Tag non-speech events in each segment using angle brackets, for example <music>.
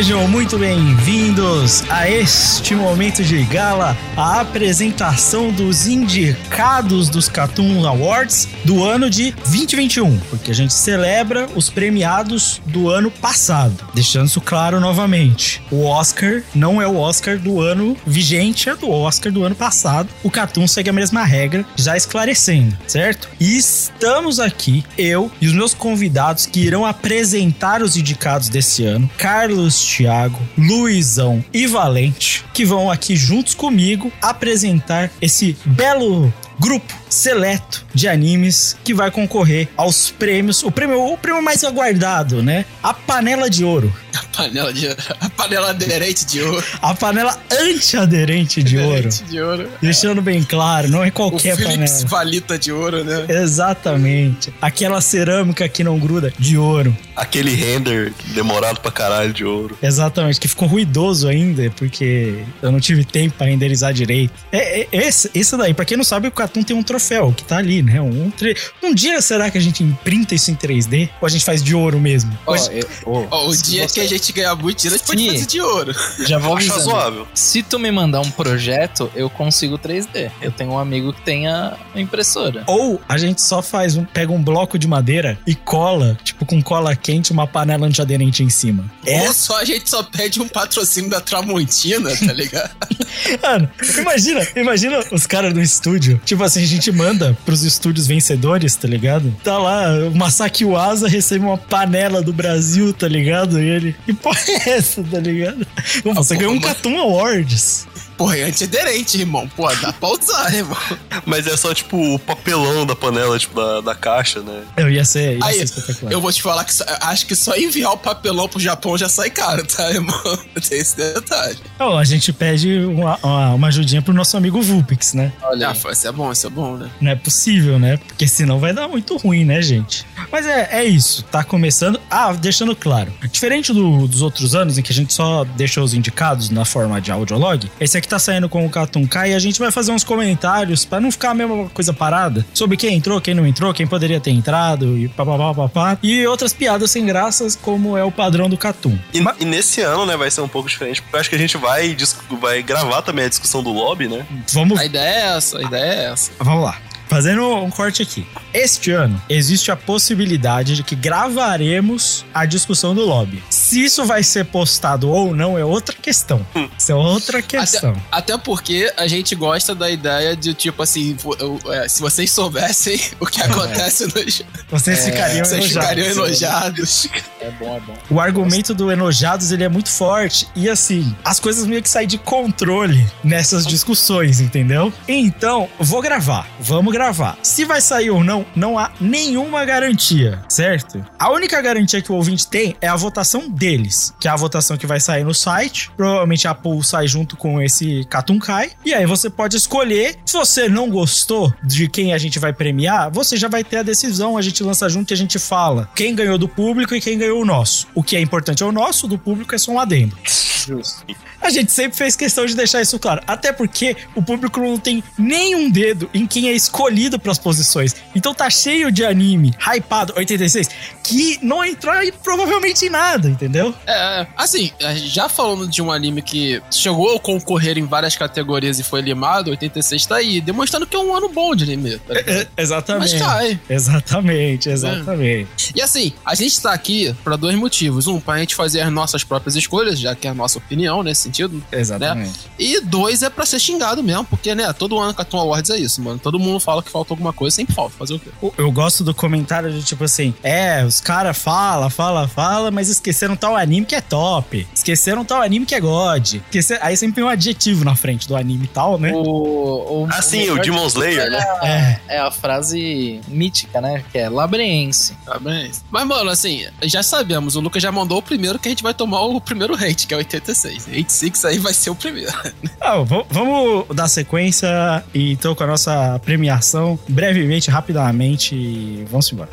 Sejam muito bem-vindos a este momento de gala, a apresentação dos indicados dos Cartoon Awards do ano de 2021, porque a gente celebra os premiados do ano passado. Deixando isso claro novamente, o Oscar não é o Oscar do ano vigente, é do Oscar do ano passado. O Cartoon segue a mesma regra, já esclarecendo, certo? E estamos aqui, eu e os meus convidados que irão apresentar os indicados desse ano, Carlos Thiago, Luizão e Valente, que vão aqui juntos comigo apresentar esse belo grupo seleto de animes que vai concorrer aos prêmios, o prêmio, o prêmio mais aguardado, né? A panela de ouro. A panela de a panela aderente de ouro. A panela anti-aderente de ouro. de ouro. Deixando bem claro, não é qualquer o Philips panela. valita de ouro, né? Exatamente. Aquela cerâmica que não gruda de ouro. Aquele render demorado pra caralho de ouro. Exatamente, que ficou ruidoso ainda, porque eu não tive tempo pra renderizar direito. É, é esse, esse daí, pra quem não sabe, o Catum tem um troféu que tá ali, né? Um, tre... um dia será que a gente imprinta isso em 3D? Ou a gente faz de ouro mesmo? Ó, Hoje- eu- ó, o dia você- que a gente ganhar muito dinheiro, a gente pode fazer de ouro. <laughs> Já vou avisando. razoável. Se tu me mandar um projeto, eu consigo 3D. Eu tenho um amigo que tem a impressora. Ou a gente só faz um, pega um bloco de madeira e cola, tipo com cola quente, uma panela antiaderente em cima. É, Ou só a gente só pede um patrocínio da Tramontina, tá ligado? <laughs> mano, imagina, imagina os caras do estúdio. Tipo assim, a gente manda pros estúdios vencedores, tá ligado? Tá lá, o Masaki Uasa recebe uma panela do Brasil, tá ligado? E ele, que porra é essa, tá ligado? Você ganhou um Catum Awards. Porra, é antiaderente, irmão. Pô, dá pra usar, irmão. Mas é só, tipo, o papelão da panela, tipo, da, da caixa, né? Eu ia ser, ia Aí, ser espetacular. eu vou te falar que só- acho que só enviar o papelão pro Japão já sai caro, tá, irmão? <laughs> Tem esse detalhe. Ó, a gente pede uma, uma, uma ajudinha pro nosso amigo Vulpix, né? Olha, Ah, foi, isso é bom, isso é bom, né? Não é possível, né? Porque senão vai dar muito ruim, né, gente? Mas é, é isso, tá começando. Ah, deixando claro. Diferente do- dos outros anos em que a gente só deixa os indicados na forma de audiolog, esse aqui tá saindo com o Catum Kai e a gente vai fazer uns comentários pra não ficar a mesma coisa parada sobre quem entrou, quem não entrou, quem poderia ter entrado e papapá, papá. E outras piadas sem graças, como é o padrão do Catum. E, e nesse ano, né, vai ser um pouco diferente, porque eu acho que a gente vai, vai gravar também a discussão do lobby, né? Vamos A ideia é essa, a ideia é essa. Vamos lá. Fazendo um corte aqui. Este ano existe a possibilidade de que gravaremos a discussão do lobby. Se isso vai ser postado ou não é outra questão. Isso é outra questão. Até porque a gente gosta da ideia de, tipo assim, é, se vocês soubessem <laughs> o que acontece <laughs> nos. Vocês ficariam Vocês enojados. ficariam enojados. é bom, é bom. O argumento do enojados ele é muito forte e assim, as coisas meio que saem de controle nessas discussões, entendeu? Então, vou gravar, vamos gravar. Se vai sair ou não, não há nenhuma garantia, certo? A única garantia que o ouvinte tem é a votação deles, que é a votação que vai sair no site. Provavelmente a poll sai junto com esse Katunkai. E aí você pode escolher. Se você não gostou de quem a gente vai premiar, você já vai ter a decisão. A gente lança junto e a gente fala quem ganhou do público e quem ganhou o nosso. O que é importante é o nosso, do público é só um adendo. Justo. A gente sempre fez questão de deixar isso claro. Até porque o público não tem nenhum dedo em quem é escolhido pras posições. Então tá cheio de anime, hypado, 86, que não entrou provavelmente em nada, entendeu? É, assim, já falando de um anime que chegou a concorrer em várias categorias e foi limado, 86 tá aí, demonstrando que é um ano bom de anime. tá ligado? É, exatamente. Mas cai. Exatamente, exatamente. E assim, a gente tá aqui pra dois motivos. Um, pra gente fazer as nossas próprias escolhas, já que é a nossa opinião nesse sentido. Exatamente. E dois, é pra ser xingado mesmo, porque, né, todo ano Cartoon Awards é isso, mano. Todo mundo fala que faltou alguma coisa, sempre falta. Fazer o quê? Eu- gosto do comentário de tipo assim: é, os caras fala, fala, fala, mas esqueceram tal anime que é top. Esqueceram tal anime que é God. Esquece- Aí sempre tem um adjetivo na frente do anime e tal, né? O, o, Ah, sim, o melhor Demon de Slayer, tudo né? É, é a frase mítica, né? Que é labreense. Bem? Mas, mano, assim, já sabemos, o Lucas já mandou o primeiro que a gente vai tomar o primeiro hate, que é 86. 86 aí vai ser o primeiro. <laughs> Ah, vamos dar sequência e então com a nossa premiação brevemente, rapidamente vamos embora.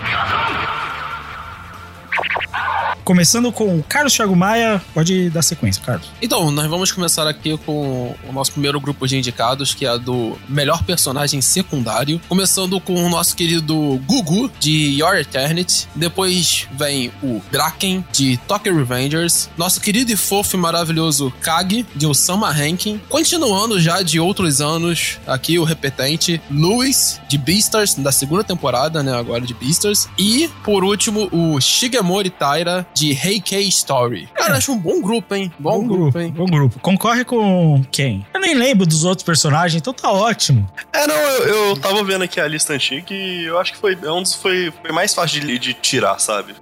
Começando com o Carlos Thiago Maia, pode dar sequência, Carlos. Então, nós vamos começar aqui com o nosso primeiro grupo de indicados, que é do melhor personagem secundário. Começando com o nosso querido Gugu, de Your Eternity. Depois vem o Draken, de Tokyo Revengers. Nosso querido e fofo e maravilhoso Kag, de Osama Rankin. Continuando já de outros anos, aqui o repetente, Louis, de Beastars, da segunda temporada, né? Agora de Beastars. E, por último, o Shigemori Taira, de Heikei Story. Cara, acho um bom grupo, hein? Bom, grupo, hein? Bom grupo. Concorre com quem? Eu nem lembro dos outros personagens, então tá ótimo. É, não, eu, eu tava vendo aqui a lista antiga e eu acho que foi é um dos foi, foi mais fácil de, de tirar, sabe?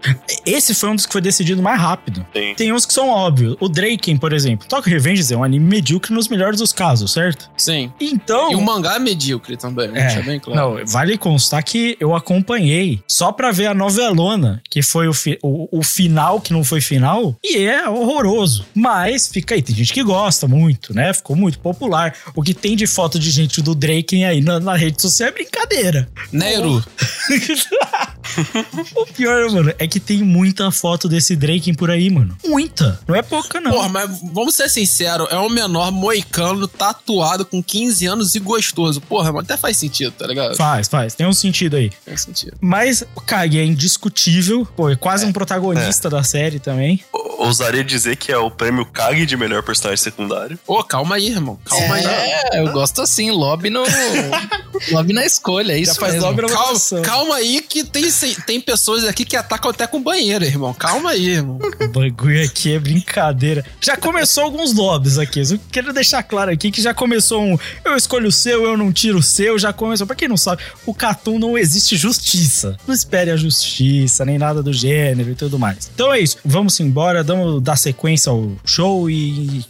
Esse foi um dos que foi decidido mais rápido. Tem. Tem uns que são óbvios. O Draken, por exemplo. Tokyo Revengers é um anime medíocre nos melhores dos casos, certo? Sim. Então. E o mangá é medíocre também, né? É, Deixa bem claro. Não, vale constar que eu acompanhei só pra ver a novelona, que foi o, fi- o, o final que não foi final, e é horroroso. Mas fica aí, tem gente que gosta muito, né? Ficou muito popular. O que tem de foto de gente do Draken aí na, na rede social é brincadeira. Nero. <laughs> o pior, mano, é que tem muita foto desse Draken por aí, mano. Muita. Não é pouca, não. Porra, mas vamos ser sinceros, é um menor moicano tatuado com 15 anos e gostoso. Porra, mas até faz sentido, tá ligado? Faz, faz. Tem um sentido aí. Faz sentido. Mas o Kage é indiscutível. Pô, é quase um protagonista da série também. Ousaria dizer que é o prêmio Kag de melhor personagem secundário. Ô, calma aí, irmão. Calma aí. É, eu gosto assim, lobby no. <laughs> lobby na escolha, é isso Já faz mesmo. lobby na Calma, calma aí que tem, tem pessoas aqui que atacam até com banheiro, irmão. Calma aí, irmão. O bagulho aqui é brincadeira. Já começou alguns lobbies aqui. Eu quero deixar claro aqui que já começou um eu escolho o seu, eu não tiro o seu. Já começou. Pra quem não sabe, o Catum não existe justiça. Não espere a justiça, nem nada do gênero e tudo mais. Então é isso. Vamos embora, damos dar sequência ao show e.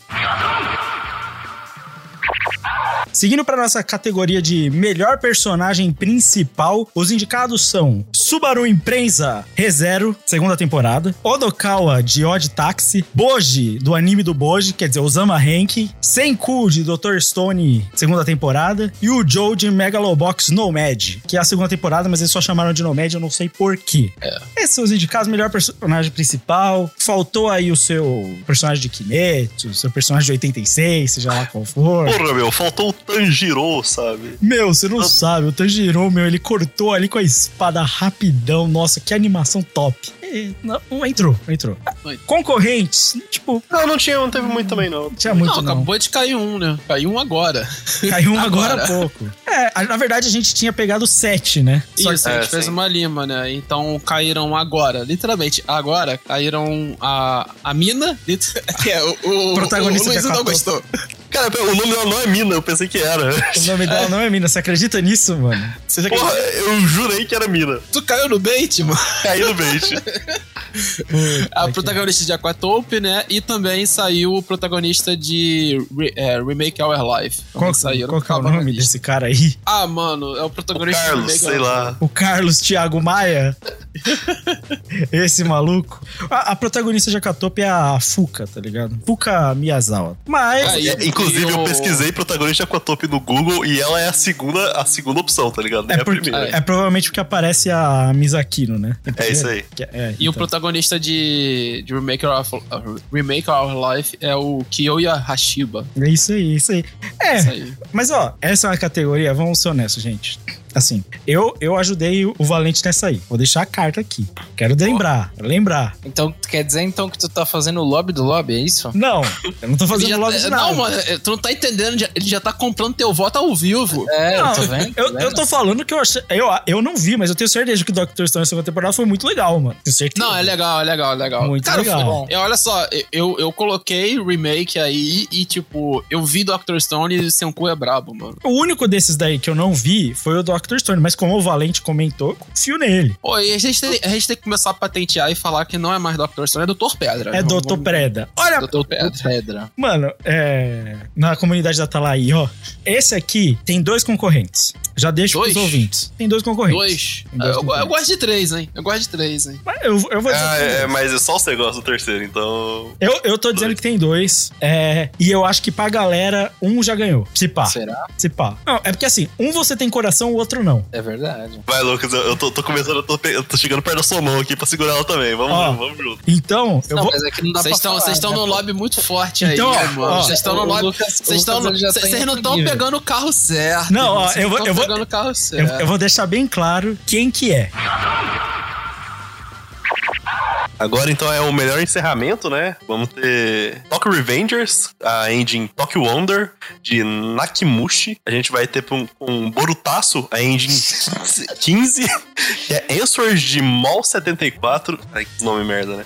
Seguindo para nossa categoria de melhor personagem principal, os indicados são Subaru Imprensa ReZero, segunda temporada, Odokawa de Odd Taxi, Boji do anime do Boji, quer dizer, Osama Rank, Senku de Dr. Stone, segunda temporada, e o Joe de Megalobox Nomad, que é a segunda temporada, mas eles só chamaram de Nomad, eu não sei porquê. Esses são os indicados, melhor personagem principal. Faltou aí o seu personagem de Kimetsu, seu personagem de 86, seja lá qual for. Porra, meu, faltou o Tanjiro, sabe? Meu, você não sabe, o Tanjiro, meu, ele cortou ali com a espada rapidão. Nossa, que animação top. É, não, não entrou, não entrou. Foi. Concorrentes, tipo, Não, não tinha, não teve muito também, não. não tinha muito não, não. acabou de cair um, né? Caiu um agora. Caiu um <laughs> agora, Agora. há pouco. É, a- na verdade a gente tinha pegado sete, né? Só Isso, a É, gente fez sim. uma lima, né? Então caíram agora, literalmente, agora caíram a, a mina, lit- <laughs> que é o, o Protagonista o Luiz não gostou. Cara, o nome dela não é Mina, eu pensei que era. O nome dela não é Mina. Você acredita nisso, mano? Você já Porra, eu jurei que era Mina. Tu caiu no bait, mano. Caiu no bait. <laughs> <laughs> A protagonista de Aquatope, né? E também saiu o protagonista de Re- é, Remake Our Life. Qual, saíram. qual que é o nome desse cara aí? Ah, mano, é o protagonista de Carlos, Remake sei Our lá. O Carlos Thiago Maia? <laughs> Esse maluco. A, a protagonista de Akatope é a Fuka, tá ligado? Fuka Miyazawa. Mas. Aí, É, inclusive, e eu o- pesquisei protagonista com a top no Google e ela é a segunda, a segunda opção, tá ligado? Nem É, a porque, primeira. é provavelmente porque aparece a Misakino, né? É isso aí. É, E o então. Protagonista de, de Remake, Our, uh, Remake Our Life é o Kiyoya Hashiba. É isso aí, isso aí. É, Isso aí. mas ó, essa é uma categoria, vamos ser honestos, gente. Assim, eu, eu ajudei o Valente nessa aí. Vou deixar a carta aqui. Quero lembrar, lembrar. Então, tu quer dizer então que tu tá fazendo o lobby do lobby, é isso? Não, eu não tô fazendo já- lobby de nada. não, mano, tu não tá entendendo. Ele já tá comprando teu voto ao vivo. É, Não, eu tô vendo. eu, tô eu tô falando que eu achei. Eu, eu não vi, mas eu tenho certeza que o Doctor Stone na segunda temporada foi muito legal, mano. Tenho certeza. Não, é legal, é legal, é legal. Muito Cara, legal. foi bom. Eu, olha só, eu, eu coloquei remake aí e, tipo, eu vi Doctor Stone e Senku é brabo, mano. O único desses daí que eu não vi foi o Doctor Stone, mas como o Valente comentou, eu confio nele. Pô, e a gente, tem, a gente tem que começar a patentear e falar que não é mais Doctor Stone, é Doutor Pedra. É Doutor vamos- Preda. Olha, Doutor Pedra. Pedra. Mano, é. Na comunidade da Talaí, ó. Esse aqui tem dois concorrentes. Já deixo Dois? pros ouvintes. Tem dois concorrentes. Dois. Dois eu, eu concorrentes. gosto de três, hein? Eu gosto de três, hein? Mas Eu, eu vou dizer. Ah, é, mas é só você gosta do terceiro, então. eu, eu tô dizendo que tem dois. É, e eu acho que pra galera, um já ganhou. Se pá. Será? Se pá. Não, é porque assim, um você tem coração, o outro outro não. É verdade. Vai, Lucas, eu, tô, tô começando, eu tô, eu tô chegando perto da sua mão aqui pra segurar ela também. Vamos, Ó. vamos junto. Então, eu não, vou. é Vocês estão falar, vocês estão né, num pô? lobby muito forte aí, Então, mano. ó, Vocês estão no lobby. Vocês estão vocês tá vocês não estão pegando o carro certo. Não, ó, eu vou- eu vou- pegando o carro Eu, certo. eu vou deixar bem claro quem que é. Agora então é o melhor encerramento, né? Vamos ter Tokyo Revengers, a engine Tokyo Wonder de Nakimushi. A gente vai ter com um Borutaço, a engine <laughs> 15, 15 que é Answers de Mol 74. Ai, que nome merda, né?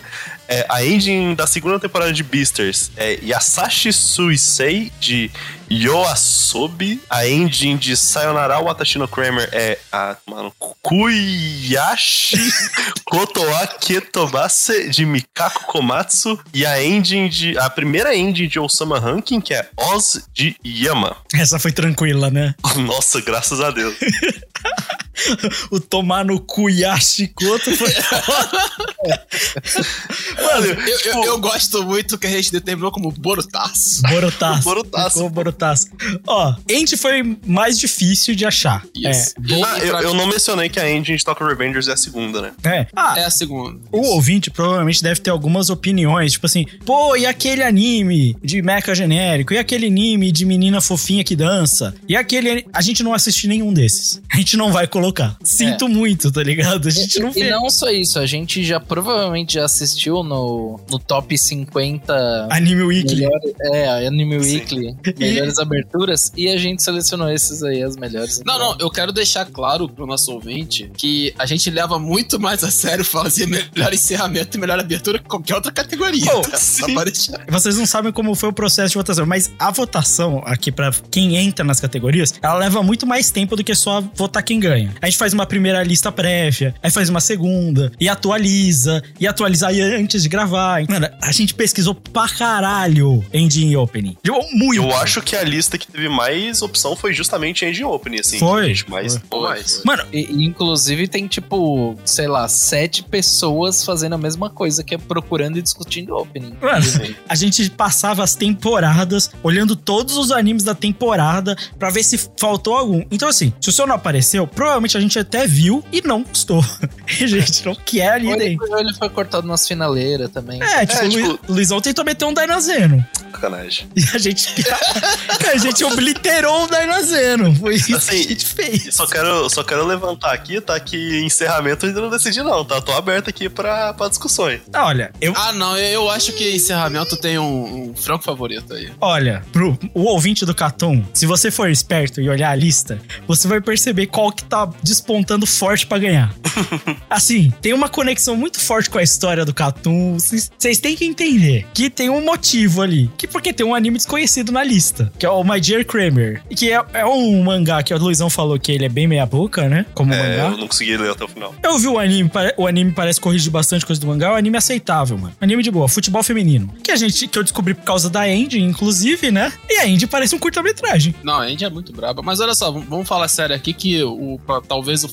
É, a engine da segunda temporada de Beasters é Yasashi Suisei de Yoasobi. A engine de Sayonara Watashi no Kramer é a, mano, Kuyashi <laughs> Kotoa Ketobase de Mikako Komatsu. E a engine de. A primeira engine de Osama Ranking, que é Oz de Yama. Essa foi tranquila, né? <laughs> Nossa, graças a Deus. <laughs> O tomar no cu Yashikoto foi. <laughs> Mano, Eu, eu, tipo, eu gosto muito que a gente determinou como Borutaço. Borotaço. Borotaço. Ficou Borotaço. Ó, Ent foi mais difícil de achar. Isso. É. Bom, ah, eu, eu não mencionei que a engine de Tokyo Revengers é a segunda, né? É. Ah, É a segunda. O ouvinte provavelmente deve ter algumas opiniões, tipo assim, pô, e aquele anime de mecha genérico? E aquele anime de menina fofinha que dança? E aquele. A gente não assiste nenhum desses. A gente não vai colocar. Sinto muito, tá ligado? A gente não E vê. não só isso, a gente já provavelmente já assistiu no, no top 50 Anime Weekly. melhores, é, Anime Sim. Weekly, <laughs> melhores aberturas, e a gente selecionou esses aí, as melhores. Não, não, eu quero deixar claro pro nosso ouvinte que a gente leva muito mais a sério fazer melhor encerramento e melhor abertura que qualquer outra categoria. Oh, tá? Vocês não sabem como foi o processo de votação, mas a votação aqui pra quem entra nas categorias, ela leva muito mais tempo do que só votar quem ganha. A gente faz uma primeira lista prévia, aí faz uma segunda, e atualiza, e atualiza aí antes de gravar. Mano, a gente pesquisou pra caralho Engine Opening. Tipo, Muito. Eu acho que a lista que teve mais opção foi justamente Engine Opening, assim. Foi, gente, mais, foi. ou mais. Mano, E, inclusive tem, tipo, sei lá, sete pessoas fazendo a mesma coisa, que é procurando e discutindo opening. Mano, a gente passava as temporadas olhando todos os animes da temporada pra ver se faltou algum. Então, assim, se o seu não apareceu, provavelmente a gente até viu e não gostou. <laughs> E a gente não quer ali ele, dentro. ele foi cortado nas finaleiras também. É, tipo, É, Lu- tipo- Luizão tentou meter um Dainazeno. Sacanagem. E a gente. <laughs> a gente obliterou o Dainazeno. Foi isso que a Assim, gente fez. Só quero, só quero levantar aqui, tá? Que encerramento eu ainda não decidi, não, tá? Tô aberto aqui pra, pra discussões. Ah, Olha, eu. Ah, não, eu acho que encerramento tem um, um franco favorito aí. Olha, pro o ouvinte do Catum, se você for esperto e olhar a lista, você vai perceber qual que tá despontando forte pra ganhar. <laughs> assim, tem uma conexão muito forte com a história do Catum. Vocês vocês têm que entender que tem um motivo ali. Que porque tem um anime desconhecido na lista, que é o My Dear Kramer. Que é, é um mangá que o Luizão falou que ele é bem meia boca, né? Como É, mangá. eu não consegui ler até o final. Eu vi o anime, o anime parece corrigir bastante coisa do mangá, o anime é aceitável, mano. Anime de boa, futebol feminino. Que a gente, que eu descobri por causa da Andy, inclusive, né? E a Andy parece um curta-metragem. Não, a Indy é muito braba. Mas olha só, vamos falar sério aqui que o, pra- talvez o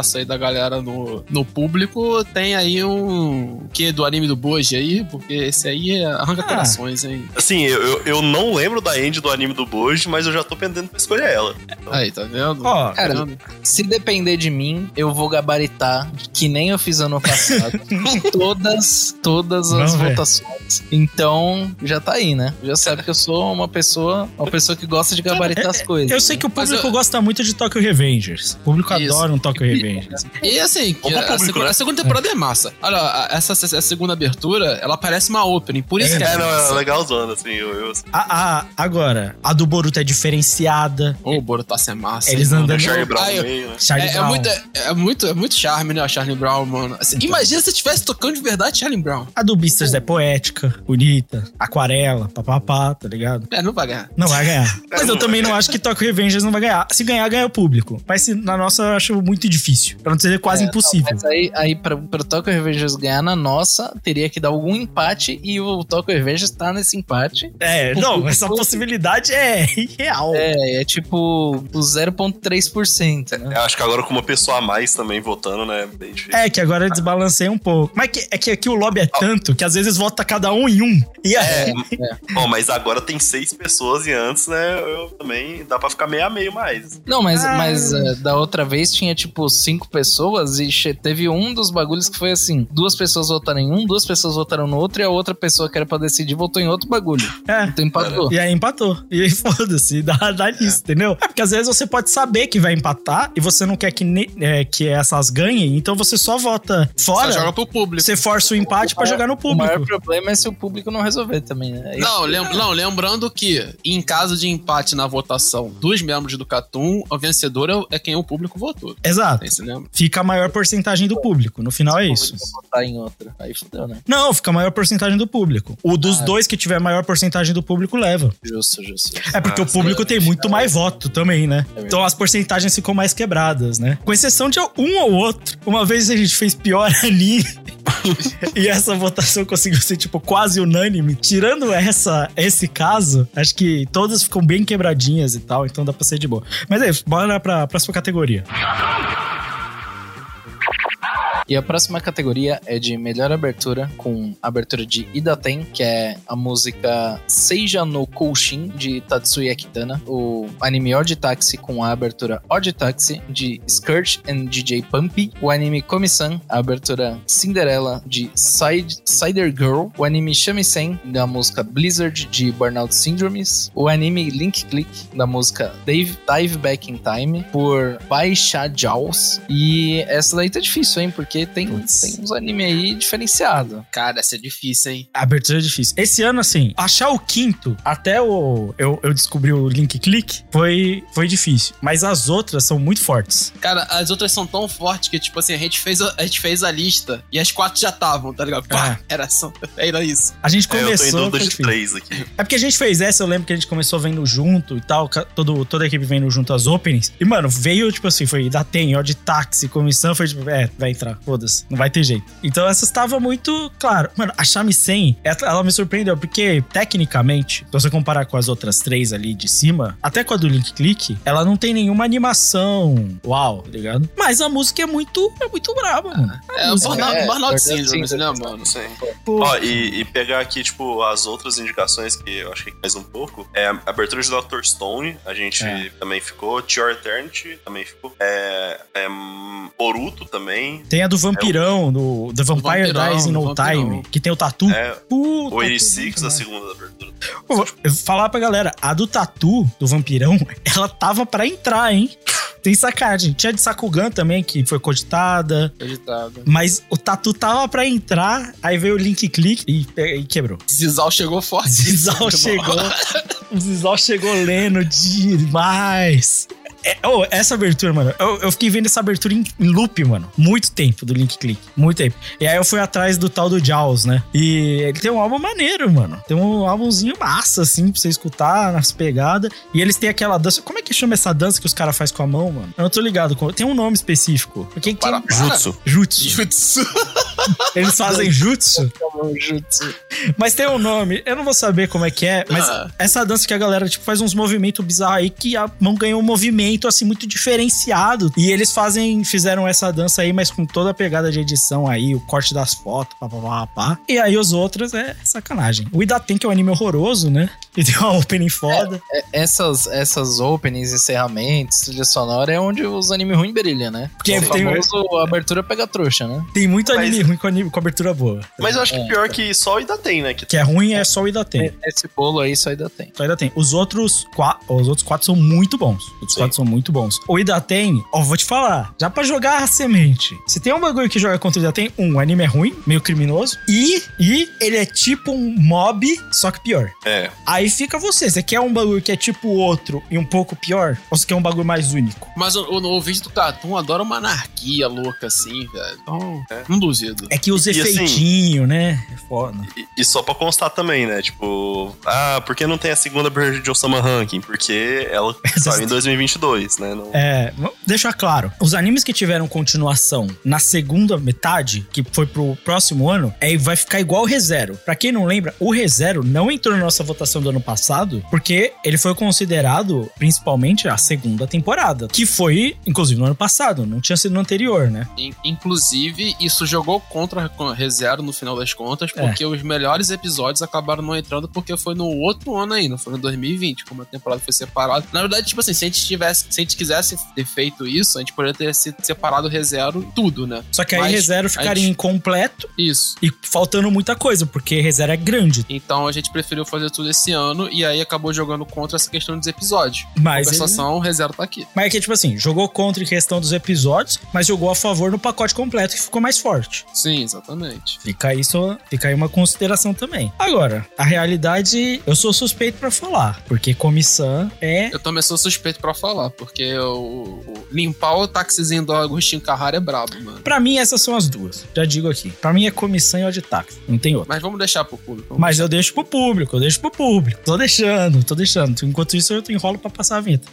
favoritaço aí da galera no, no público tem aí um que do anime do Boji aí, porque esse aí é- arranca Ah. corações, hein? Assim, eu, eu, eu não lembro da end do anime do Boji, mas eu já tô pendendo pra escolher ela. Aí, tá vendo? Ó, Tá Cara, vendo? Se depender de mim, eu vou gabaritar, que nem eu fiz ano passado, <laughs> todas, todas as ver. votações. Então, já tá aí, né? Já sabe que eu sou uma pessoa, uma pessoa que gosta de gabaritar as coisas. eu sei que o público eu- gosta muito de Tokyo Revengers. O público Isso. adora um Tokyo Revengers. E assim, a, público, segunda, né? a segunda temporada é massa. Olha, a- essa, essa segunda abertura, ela parece uma opening, por isso que É, é não, é legalzona, assim. Eu, eu, A, a- agora, a do Boruto é diferenciada. Ô, o Boruto é massa. Eles o Charlie Brown Ah, eu- meio, né? Charlie É, é Brown. muito, é, muito, é muito charme, né, o Charlie Brown, mano. Assim, Então. Imagina se tivesse tocando de verdade Charlie Brown. A do Beasters é poética, bonita, aquarela, papapá, tá ligado? É, não vai ganhar. Não vai ganhar. <laughs> Mas eu também não acho que Tokyo Revengers não vai ganhar. Se ganhar, ganha o público. Mas se, na nossa, eu acho muito difícil. Pra não dizer quase É, impossível. Mas aí, aí pra, pro Tokyo Revengers ganhar na nossa, teria que dar algum empate e o Tokyo Revengers tá nesse empate. É, não, essa possibilidade é real. É, é tipo o 0,3%, né? Eu acho que agora com uma pessoa a mais também votando, né? Difícil. É, que agora eu desbalancei um pouco. Mas que- é que aqui o lobby é tanto que às vezes vota cada um em um. E aí, Bom, mas agora tem seis pessoas e antes, né? Eu também dá pra ficar meio a meio mais. Não, mas, Ah. mas é, da outra vez tinha tipo cinco pessoas e teve um dos bagulhos que foi assim: duas pessoas votaram em um, duas pessoas votaram no outro e a outra pessoa que era pra decidir votou em outro bagulho. é. Então empatou. E aí empatou. E aí <laughs> foda-se, dá, dá nisso, entendeu? É porque às vezes você pode saber que vai empatar e você não quer que, ne- é, que essas ganhem, então você só vota fora. Só joga pro público. Você força o empate pra jogar no O maior público. problema é se o público não resolver também, né? Aí- Não, lem- não, lembrando que, em caso de empate na votação dos membros do Catum, o vencedor é- é quem o público votou. Exato. Lembra? Fica a maior porcentagem do público. No final é isso. Em outra. Aí fudeu, né? Não, fica a maior porcentagem do público. O dos Ah. dois que tiver maior porcentagem do público leva. Justo, justo. É porque Ah, o público tem muito mais voto também, né? verdade. Então as porcentagens ficam mais quebradas, né? Com exceção de um ou outro. Uma vez a gente fez pior <laughs> ali. e essa votação conseguiu ser, tipo, quase unânime. Tirando essa, esse caso, acho que todas ficam bem quebradinhas e tal, então dá pra ser de boa. Mas é isso, bora pra próxima categoria. E a próxima categoria é de melhor abertura, com abertura de Idaten, que é a música Seija no Koushin, de Tatsuya Kitana. O anime Odd Taxi, com a abertura Odd Taxi, de Skirt and DJ Pumpy. O anime Komi-san, a abertura Cinderella, de Side, Cider Girl. O anime Shamisen, da música Blizzard, de Burnout Syndromes. O anime Link Click, da música Dive, Dive Back in Time, por Baisha Jaws. E essa daí tá difícil, hein? Porque tem, Putz. tem uns anime aí diferenciado. Cara, essa é difícil, hein? A abertura é difícil. Esse ano, assim, achar o quinto, até o, eu, eu descobri o Link Click, foi, foi difícil. Mas as outras são muito fortes. Cara, as outras são tão fortes que, tipo assim, a gente fez a, a gente fez a lista e as quatro já estavam, tá ligado? Pá, era, só, <laughs> era isso. A gente É, eu tô em começou. dúvida de três aqui. É porque a gente fez essa, eu lembro que a gente começou vendo junto e tal, todo, toda a equipe vendo junto as openings. E, mano, veio, tipo assim, foi da TEM, ó, de táxi, comissão, foi tipo, é, vai entrar, foda-se, não vai ter jeito. Então essa estava muito claro. Mano, a Shamisen, ela ela me surpreendeu, porque tecnicamente, se você comparar com as outras três ali de cima, até com a do Link Click, ela não tem nenhuma animação, uau, tá ligado? Mas a música é muito, é muito braba, mano. É, o música Burnout, é- Burnout Burnout Syndromes, né, Syndromes, mano? Ó, e, e pegar aqui, tipo, as outras indicações que eu achei que mais um pouco. É a abertura de Dr. Stone, a gente É. também ficou. Your Eternity também ficou. É, é hum, Boruto também. tem a do Vampirão, do The Vampire Vampirão, Dies in No. Time, que tem o tatu. É, Puta, o 86 tudo da segunda abertura. Eu vou falar pra galera, a do Tatu, do Vampirão, <laughs> ela tava pra entrar, hein? Tem sacagem. Tinha de Sakugan também, que foi cogitada. Editado. Mas o Tatu tava pra entrar, aí veio o Link Click e, e quebrou. Zizal chegou forte. Zizal chegou. O <laughs> Zizal chegou lendo demais. É, oh, essa abertura, mano, eu, eu fiquei vendo essa abertura em, em loop, mano. Muito tempo do Link Click. Muito tempo. E aí eu fui atrás do tal do Jaws, né? E ele tem um álbum maneiro, mano. Tem um álbumzinho massa, assim, pra você escutar nas pegadas. E eles têm aquela dança. Como é que chama essa dança que os caras fazem com a mão, mano? Eu não tô ligado. Tem um nome específico. Porque tem... Para- Jutsu. Jutsu. Jutsu. <laughs> Eles fazem jutsu. <laughs> Jutsu. Mas tem um nome, eu não vou saber como é que é, mas Ah. essa dança que a galera tipo, faz uns movimentos bizarros aí que a mão ganhou um movimento assim muito diferenciado. E eles fazem, fizeram essa dança aí, mas com toda a pegada de edição aí, o corte das fotos, pá, pá, pá, pá. E aí os outros é sacanagem. O Idaten, que é um anime horroroso, né? E tem uma opening foda. É, Essas, essas openings, encerramentos, trilha sonora é onde os animes ruins brilham, né? Porque o tem- famoso abertura pega trouxa, né? Tem muito Mas- anime ruim com, anime, com abertura boa. Mas eu acho que É, pior que só ainda tem, né? Que Que é ruim é só o Idaten. Esse bolo aí só ainda tem. Só ainda tem. Os outros, qua- os outros quatro são muito bons. Os outros Sim. quatro são muito bons. O Idaten, ó, vou te falar, já pra jogar a semente. Se tem um bagulho que joga contra o Idaten, um, o anime é ruim, meio criminoso, e, e ele é tipo um mob, só que pior. É. Aí fica você, você quer um bagulho que é tipo o outro e um pouco pior, ou você quer um bagulho mais único? Mas o, o, o vídeo do Catum adora uma anarquia louca assim, velho. Então, É. não duvido. É que os E assim- efeitinhos, né? É foda. E, e só pra constar também, né? Tipo, ah, por que não tem a segunda abertura de Osama Ranking? Porque ela <laughs> saiu em 2022, né? Não... É, deixa claro. Os animes que tiveram continuação na segunda metade, que foi pro próximo ano, aí vai ficar igual o ReZero. Pra quem não lembra, o ReZero não entrou na nossa votação do ano passado, porque ele foi considerado principalmente a segunda temporada, que foi, inclusive, no ano passado, não tinha sido no anterior, né? In- Inclusive, isso jogou contra a ReZero no final das contas, É. porque os melhores episódios acabaram não entrando porque foi no outro ano ainda, foi no 2020, como a temporada foi separada. Na verdade, tipo assim, se a gente tivesse, se a gente quisesse ter feito isso, a gente poderia ter se- separado ReZero tudo, né? Só que aí Mas ReZero ficaria gente- incompleto Isso. e faltando muita coisa, porque ReZero é grande. Então a gente preferiu fazer tudo esse ano e aí acabou jogando contra essa questão dos episódios. Mas ele- Compensação, o ReZero tá aqui. Mas é que, tipo assim, jogou contra em questão dos episódios, mas jogou a favor no pacote completo, que ficou mais forte. Sim, exatamente. Fica aí, só, fica aí uma consideração também. Agora, a realidade, eu sou suspeito pra falar, porque comissão é. Eu também sou suspeito pra falar, porque o, o- limpar o taxizinho do Agostinho Carrara é brabo, mano. Pra mim, essas são as duas. Já digo aqui. Pra mim é comissão e o de táxi. Não tem outra. Mas vamos deixar pro público. Mas eu deixo pro público, eu deixo pro público. Tô deixando, tô deixando. Enquanto isso, eu enrolo pra passar a vinheta.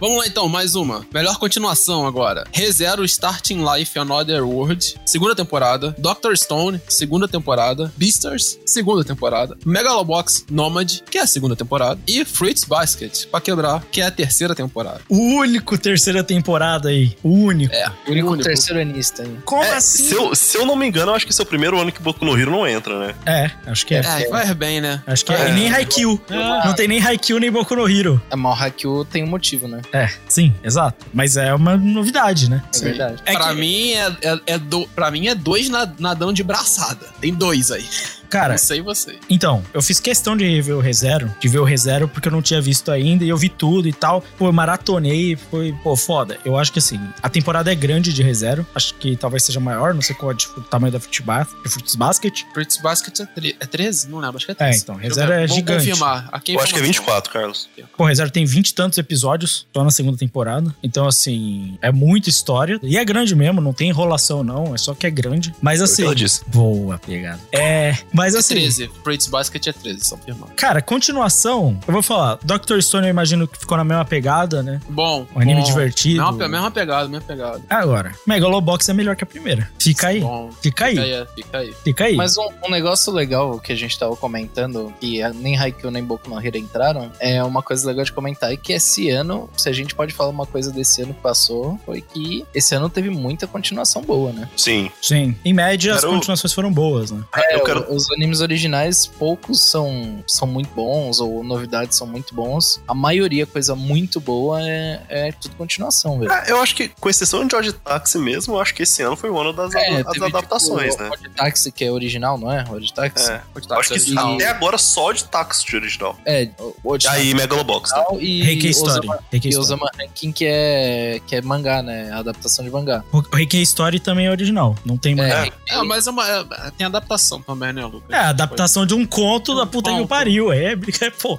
Vamos lá então, mais uma. Melhor continuação agora. ReZero Starting Life Another World, segunda temporada. Doctor Stone, segunda temporada. Beastars, segunda temporada. Megalobox Nomad, que é a segunda temporada. E Fruits Basket, pra quebrar, que é a terceira temporada. O único terceira temporada aí. O único. É, O único único. terceiro anista aí. Como É, assim? se, eu, se eu não me engano, eu acho que esse é o primeiro ano que Boku no Hero não entra, né? É, acho que é. É, vai bem, né? Acho que é. É. E nem Haikyuu. É. Não tem nem Haikyuu nem Boku no Hero. A Mal Haikyuu tem um motivo, né? É, sim, exato. Mas é uma novidade, né? É verdade. É pra, que- mim é, é, é do, pra mim é dois na- nadando de braçada. Tem dois aí. Cara, Não sei você. então, eu fiz questão de rever o ReZero, de ver o ReZero, porque eu não tinha visto ainda, e eu vi tudo e tal. Pô, eu maratonei, foi, pô, foda. Eu acho que assim, a temporada é grande de ReZero, acho que talvez seja maior, não sei qual é tipo, o tamanho da Fruits Basket. Fruits Basket é, tre- é 13? Não lembro, acho que é É, 13. então, Deixa eu ReZero ver. é Vamos gigante. confirmar. Aqui Eu acho que é informação. 24, Carlos. Pô, ReZero tem 20 e tantos episódios só na segunda temporada. Então, assim, é muita história. E é grande mesmo, não tem enrolação, não. É só que é grande. Mas assim. ela disse. Boa pegada. É. Mas É assim. 13. Fruits Basket é 13, só confirmando. Cara, continuação, eu vou falar. Dr. Stone, eu imagino que ficou na mesma pegada, né? Bom. Um anime bom. divertido. Mesma, mesma pegada, mesma pegada. Agora, Megalobox é melhor que a primeira. Fica aí. Bom, Fica aí. fica aí, fica aí. Fica aí. Mas um, um negócio legal que a gente tava comentando, que a- nem Haikyuu nem Boku no Hero entraram, é uma coisa legal de comentar, é que esse ano, se a gente pode falar uma coisa desse ano que passou, foi que esse ano teve muita continuação boa, né? Sim. Sim. Em média, as Quero- continuações foram boas, né? É, eu quero. Os animes originais, poucos são, são muito bons, ou novidades são muito bons. A maioria, coisa muito boa, é, é tudo continuação, velho. Ah, eu acho que, com exceção de George Taxi mesmo, eu acho que esse ano foi o ano das, É, das teve, adaptações, tipo, né? Odd Taxi, que é original, não é? Odd Taxi? É. Acho que ser- até agora só de Taxi de original. É, o Odd E aí, Megalobox. Né? e Reiki Story. Osama, Reiki e Story. Osama Ranking, que é, que é mangá, né? A adaptação de mangá. O Reiki Story também é original. Não tem mais. É, É. É, mas é uma, é- tem adaptação também, né, Lucas? É, a adaptação de um conto da puta que pariu. É, <laughs> é, pô.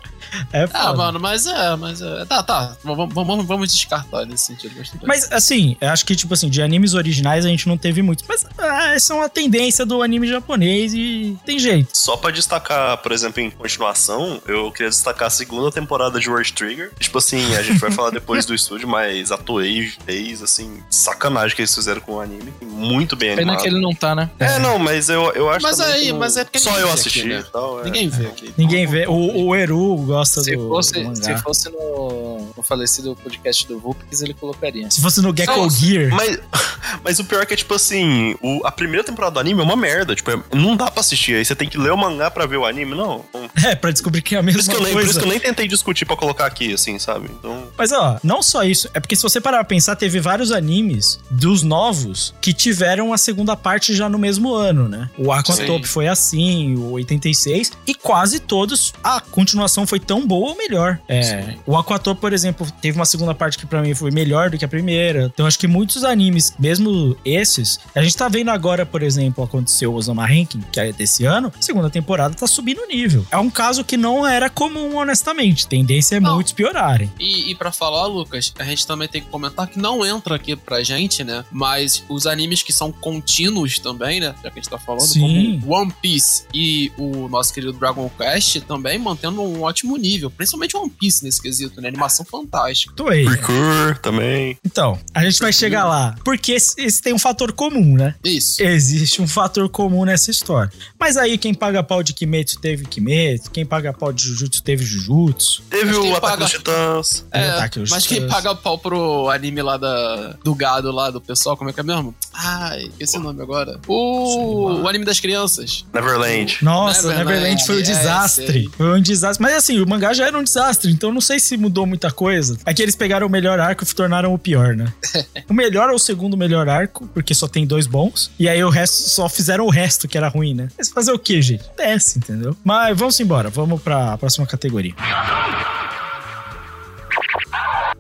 É Ah, foda. mano, mas é, mas é. Tá, tá. Vamos, vamos, vamos descartar nesse sentido. Mas. Mas, assim, eu acho que, tipo assim, de animes originais a gente não teve muito. Mas ah, essa é uma tendência do anime japonês e tem jeito. Só pra destacar, por exemplo, em continuação, eu queria destacar a segunda temporada de World Trigger. Tipo assim, a gente vai falar <laughs> depois do estúdio, mas a Toei fez, assim, sacanagem que eles fizeram com o anime. Muito bem Pena animado. que ele não tá, né? É, não, mas eu, eu acho Mas aí, que não- mas é porque Só eu assisti aqui, né? e tal. é. Ninguém vê aqui. Ninguém vê. O, o Eru gosta Se do, fosse, do mangá. se fosse no, no falecido podcast do Vulpix, ele colocaria. Se fosse no Gecko Não, Gear. Mas, <laughs> mas o pior é que, tipo assim, o- a primeira temporada do anime é uma merda. Tipo, é- não dá pra assistir. Aí você tem que ler o mangá pra ver o anime. Não. É, pra descobrir que é a Por mesma que eu nem, por coisa. isso que eu nem tentei discutir pra colocar aqui, assim, sabe? Então. Mas ó, não só isso, é porque se você parar pra pensar, teve vários animes dos novos que tiveram a segunda parte já no mesmo ano, né? O Aquatop foi assim, assim, o 86, e quase todos a continuação foi tão boa ou melhor. É, o Aquator, por exemplo, teve uma segunda parte que pra mim foi melhor do que a primeira. Então acho que muitos animes, mesmo esses, a gente tá vendo agora, por exemplo, aconteceu o Osama Ranking, que é desse ano, segunda temporada tá subindo o nível. É um caso que não era comum, honestamente. Tendência é Não. muitos piorarem. E, e para falar, Lucas, a gente também tem que comentar que não entra aqui pra gente, né? Mas os animes que são contínuos também, né? Já que a gente tá falando, Sim. como One Piece e o nosso querido Dragon Quest, também mantendo um ótimo nível. Principalmente One Piece nesse quesito, né? Animação fantástica. Tô aí. Precure também. Então, a gente vai chegar lá. Porque esse, esse tem um fator comum, né? Isso. Existe um fator comum nessa história. Mas aí, quem paga pau de Kimetsu teve Kimetsu, quem paga pau de Jujutsu teve Jujutsu. Teve Mas quem o Ataque paga- dos Titãs. É, Ataque mas quem paga pau pro anime lá da, do gado lá, do pessoal, como é que é mesmo? Ai, esse nome agora. O, o anime das crianças. Neverland. Nossa, Neverland, Neverland foi um é, desastre. sei. Foi um desastre. Mas assim, o mangá já era um desastre, então não sei se mudou muita coisa. É que eles pegaram o melhor arco e tornaram o pior, né? <laughs> o melhor é o segundo melhor arco, porque só tem dois bons. E aí o resto, só fizeram o resto que era ruim, né? Mas fazer o quê, gente? Desce, entendeu? Mas vamos embora, vamos pra próxima categoria.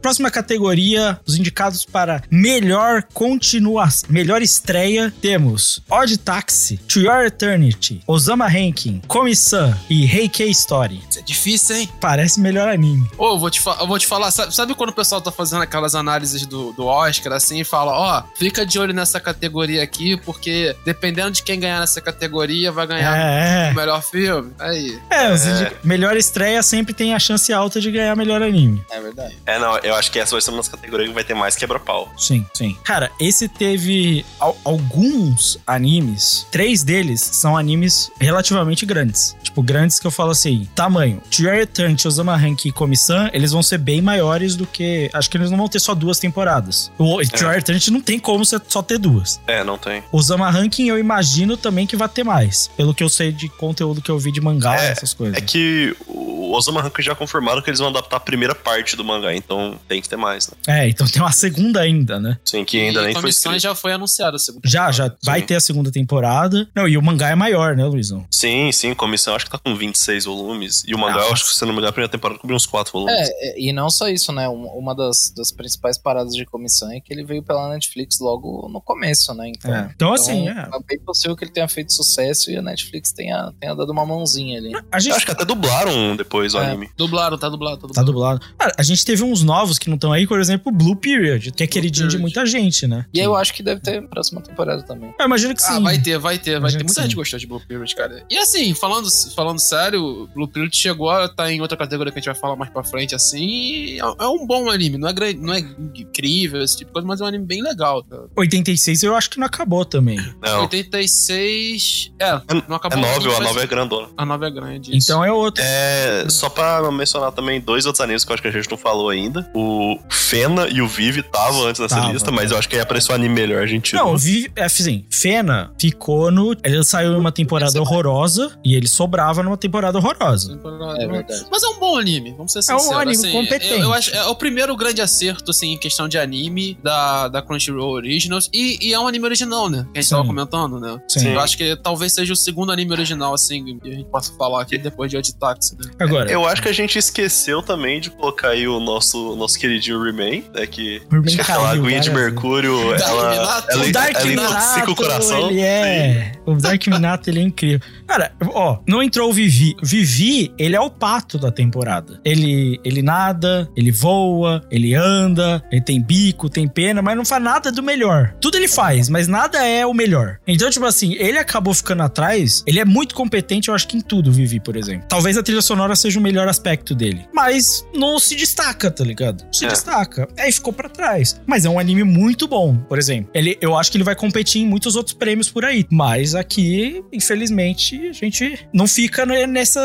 Próxima categoria, os indicados para melhor continuação, melhor estreia, temos Odd Taxi, To Your Eternity, Osama Ranking, Komi-san e Heikei Story. Isso é difícil, hein? Parece melhor anime. Ô, eu vou te, eu vou te falar, sabe, sabe quando o pessoal tá fazendo aquelas análises do, do Oscar, assim, e fala, ó, fica de olho nessa categoria aqui, porque dependendo de quem ganhar nessa categoria, vai ganhar É, o melhor filme. Aí. é. os indi- melhor estreia sempre tem a chance alta de ganhar melhor anime. É verdade. É, não, eu acho que essa vai ser uma das categorias que vai ter mais quebra-pau. Sim, sim. Cara, esse teve al- alguns animes. Três deles são animes relativamente grandes. Tipo, grandes que eu falo assim, tamanho. To Your Eternity, Osama Rank e Komi-san, eles vão ser bem maiores do que... Acho que eles não vão ter só duas temporadas. O Your Eternity não tem como só ter duas. É, não tem. Osama Ranking eu imagino também que vai ter mais. Pelo que eu sei de conteúdo que eu vi de mangá, É, essas coisas. É que o Osama Rankin já confirmaram que eles vão adaptar a primeira parte do mangá, então tem que ter mais, né? É, então tem uma segunda ainda, né? Sim, que ainda e nem a foi comissão escrito. já foi anunciada a segunda. Já, já vai Sim. ter a segunda temporada. Não, e o mangá é maior, né, Luizão? Sim, sim, comissão acho que tá com 26 volumes. E o mangá, acho que se não me engano, a primeira temporada cobriu uns 4 volumes. É, é, e não só isso, né? Um- Uma das, das principais paradas de comissão é que ele veio pela Netflix logo no começo, né? Então, É. Então, assim, é. bem possível que ele tenha feito sucesso e a Netflix tenha, tenha dado uma mãozinha ali. A gente Eu acho que até dublaram depois o É. anime. Dublaram, tá dublado, tá dublado. Tá dublado. Cara, a gente teve uns novos que não estão aí, por exemplo, Blue Period, que é queridinho de muita gente, né? E eu acho que deve ter próxima temporada também. Eu imagino que sim. Ah, vai ter, vai ter, vai ter. Muita gente gostou de Blue Period, cara. E assim, falando, falando sério, Blue Period chegou a estar em outra categoria que a gente vai falar mais pra frente, assim. e É é um bom anime, não é, grande, não é incrível, esse tipo de coisa, mas é um anime bem legal, cara. 86 eu acho que não acabou também. Não. 86. É, não É acabou. 9, não, a mas- 9 é grandona. A 9 é grande. isso. Então é outro. É, só pra mencionar também dois outros animes que eu acho que a gente não falou ainda. O Fena e o Vive estavam antes nessa Tava, lista, mas eu acho que aí apareceu um anime melhor, a gente Não, tirou. vi, é assim, Fena ficou no. Ele saiu em uma temporada horrorosa e ele sobrava numa temporada horrorosa. É verdade. Mas é um bom anime, vamos ser É um sinceros. anime assim, competente. Eu, eu acho, é o primeiro grande acerto, assim, em questão de anime da, da Crunchyroll Originals. E, e é um anime original, né? Que a gente Sim. tava comentando, né? Sim. Eu acho que talvez seja o segundo anime original, assim, que a gente possa falar aqui depois de Odd Taxi, né? Agora, Eu acho que a gente esqueceu também de colocar aí o nosso, nosso queridinho Remain, né? Que Remain aquela caiu aguinha de várias Mercúrio, ela, Minato. ela, o Dark ela Minato, intoxica o coração. ele é. O Dark Minato, ele é incrível. Cara, ó, não entrou o Vivi. Vivi, ele é o pato da temporada. Ele, ele nada, ele voa, ele anda, ele tem bico, tem pena, mas não faz nada do melhor. Tudo ele faz, mas nada é o melhor. Então, tipo assim, ele acabou ficando atrás. Ele é muito competente, eu acho que em tudo, Vivi, por exemplo. Talvez a trilha sonora seja o melhor aspecto dele. Mas não se destaca, tá ligado? Não se É. destaca. Aí ficou pra trás. Mas é um anime muito bom, por exemplo. Ele, eu acho que ele vai competir em muitos outros prêmios por aí. Mas aqui, infelizmente, a gente não fica ne- nessa,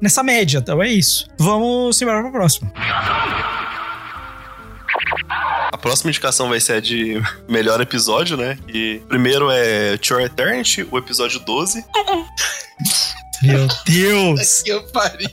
nessa média. Então é isso. Vamos embora pra próxima. A próxima indicação vai ser a de melhor episódio, né? E primeiro é Your Eternity, o episódio 12. <laughs> Meu Deus! Que pariu.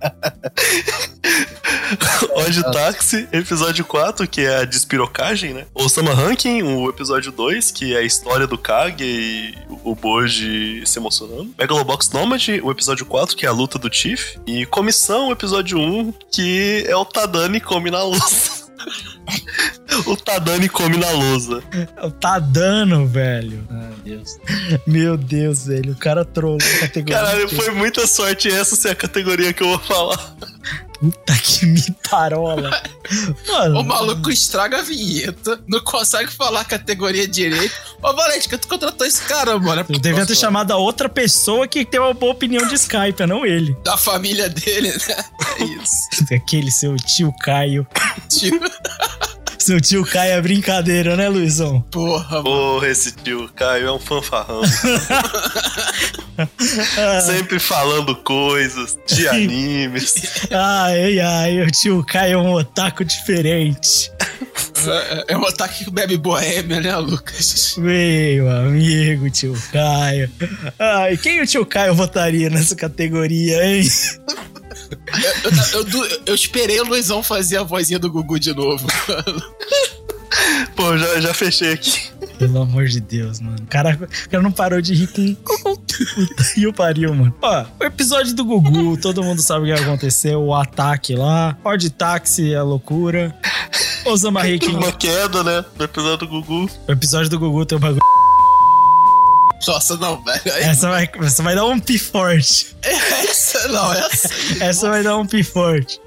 <laughs> Hoje Táxi, episódio 4, que é a despirocagem, né? Osama Ranking, o episódio 2, que é a história do Kage e o Boji se emocionando. Megalobox Nomad, o episódio 4, que é a luta do Chief. E Comissão, o episódio 1, que é o Tadani come na luz. O Tadani come na lousa. Tá dando, velho. Meu Deus. Meu Deus, velho. O cara trollou a categoria. Caralho, foi muita sorte essa ser a categoria que eu vou falar. Puta que me parola. Mano. O maluco estraga a vinheta, não consegue falar a categoria direito. Ô, Valentina, tu contratou esse cara, mano. Eu devia ter chamado a outra pessoa que tem uma boa opinião de Skype, não ele. Da família dele, né? É isso. <laughs> Aquele seu tio Caio. Tio. <laughs> Seu tio Caio é brincadeira, né, Luizão? Porra, mano. Porra, esse tio Caio é um fanfarrão. <laughs> Sempre falando coisas de <laughs> animes. Ai, ai, o tio Caio é um otaku diferente. <laughs> É, é um ataque que bebe boêmia, né, Lucas? Meu amigo, tio Caio. Ai, quem o tio Caio votaria nessa categoria, hein? Eu, eu, eu, eu esperei o Luizão fazer a vozinha do Gugu de novo. Pô, já, já fechei aqui. Pelo amor de Deus, mano. O cara, o cara não parou de rir com. E <laughs> o pariu, mano. Ó, o episódio do Gugu, todo mundo sabe o que aconteceu. O ataque lá. Ford táxi, a loucura. Osama Ranking. Uma queda, né? Do episódio do Gugu. O episódio do Gugu tem um bagulho. Nossa, não, velho. Aí- Essa vai, <laughs> essa vai dar um pi forte. Essa não, essa. Essa vai dar um pi forte.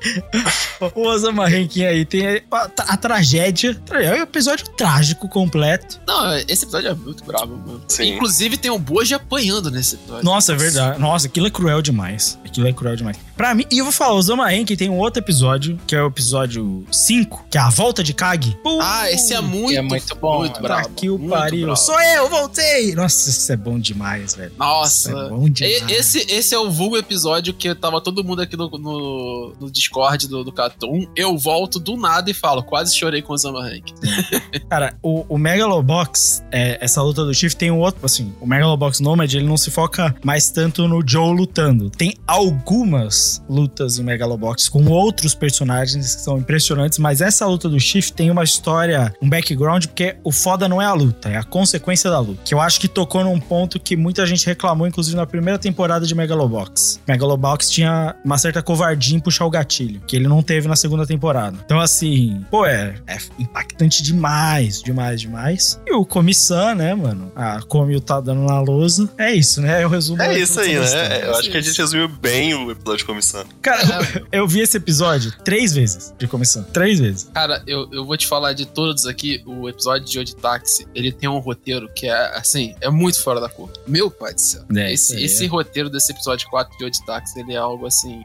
O Osama Ranking aí tem a, a tragédia. É um episódio trágico completo. Não, esse episódio é muito bravo, mano. Sim. Inclusive tem um Boji apanhando nesse episódio. Nossa, é verdade. Nossa, aquilo é cruel demais. Aquilo é cruel demais. Pra mim, e eu vou falar, o Zama Ranking tem um outro episódio, que é o episódio 5, que é a volta de Kag. Ah, esse é muito, é muito bom, muito mano. bravo. Pra que o pariu. bravo. Sou eu, voltei! Nossa, isso é bom demais, velho. Nossa. É bom demais. Esse, esse é o vulgo episódio que tava todo mundo aqui no, no, no Discord do, do Catum. Eu volto do nada e falo, quase chorei com o Zama Rank. <laughs> Cara, o, o Megalobox, é, essa luta do Chief tem um outro, assim, o Megalobox Nomad, ele não se foca mais tanto no Joe lutando. Tem algumas lutas no Megalobox com outros personagens que são impressionantes, mas essa luta do Chief tem uma história, um background, porque o foda não é a luta, é a consequência da luta. Que eu acho que tocou num ponto que muita gente reclamou, inclusive na primeira temporada de Megalobox. Megalobox tinha uma certa covardia em puxar o gatilho, que ele não teve na segunda temporada. Então, assim, pô, é, é impactante demais, demais, demais. E o Comissão, né, mano? A Comil tá dando na lousa. É isso, né? É o resumo. É isso aí, né? Eu acho que a gente resumiu bem o episódio de comissão. Cara, <laughs> eu vi esse episódio três vezes de comissão. Três vezes. Cara, eu, eu vou te falar de todos aqui. O episódio de Odi Táxi, ele tem um roteiro que é, assim, é muito fora da curva. Meu pai do céu. É, esse, aí, esse é. roteiro desse episódio 4 de Odi Táxi, ele é algo assim.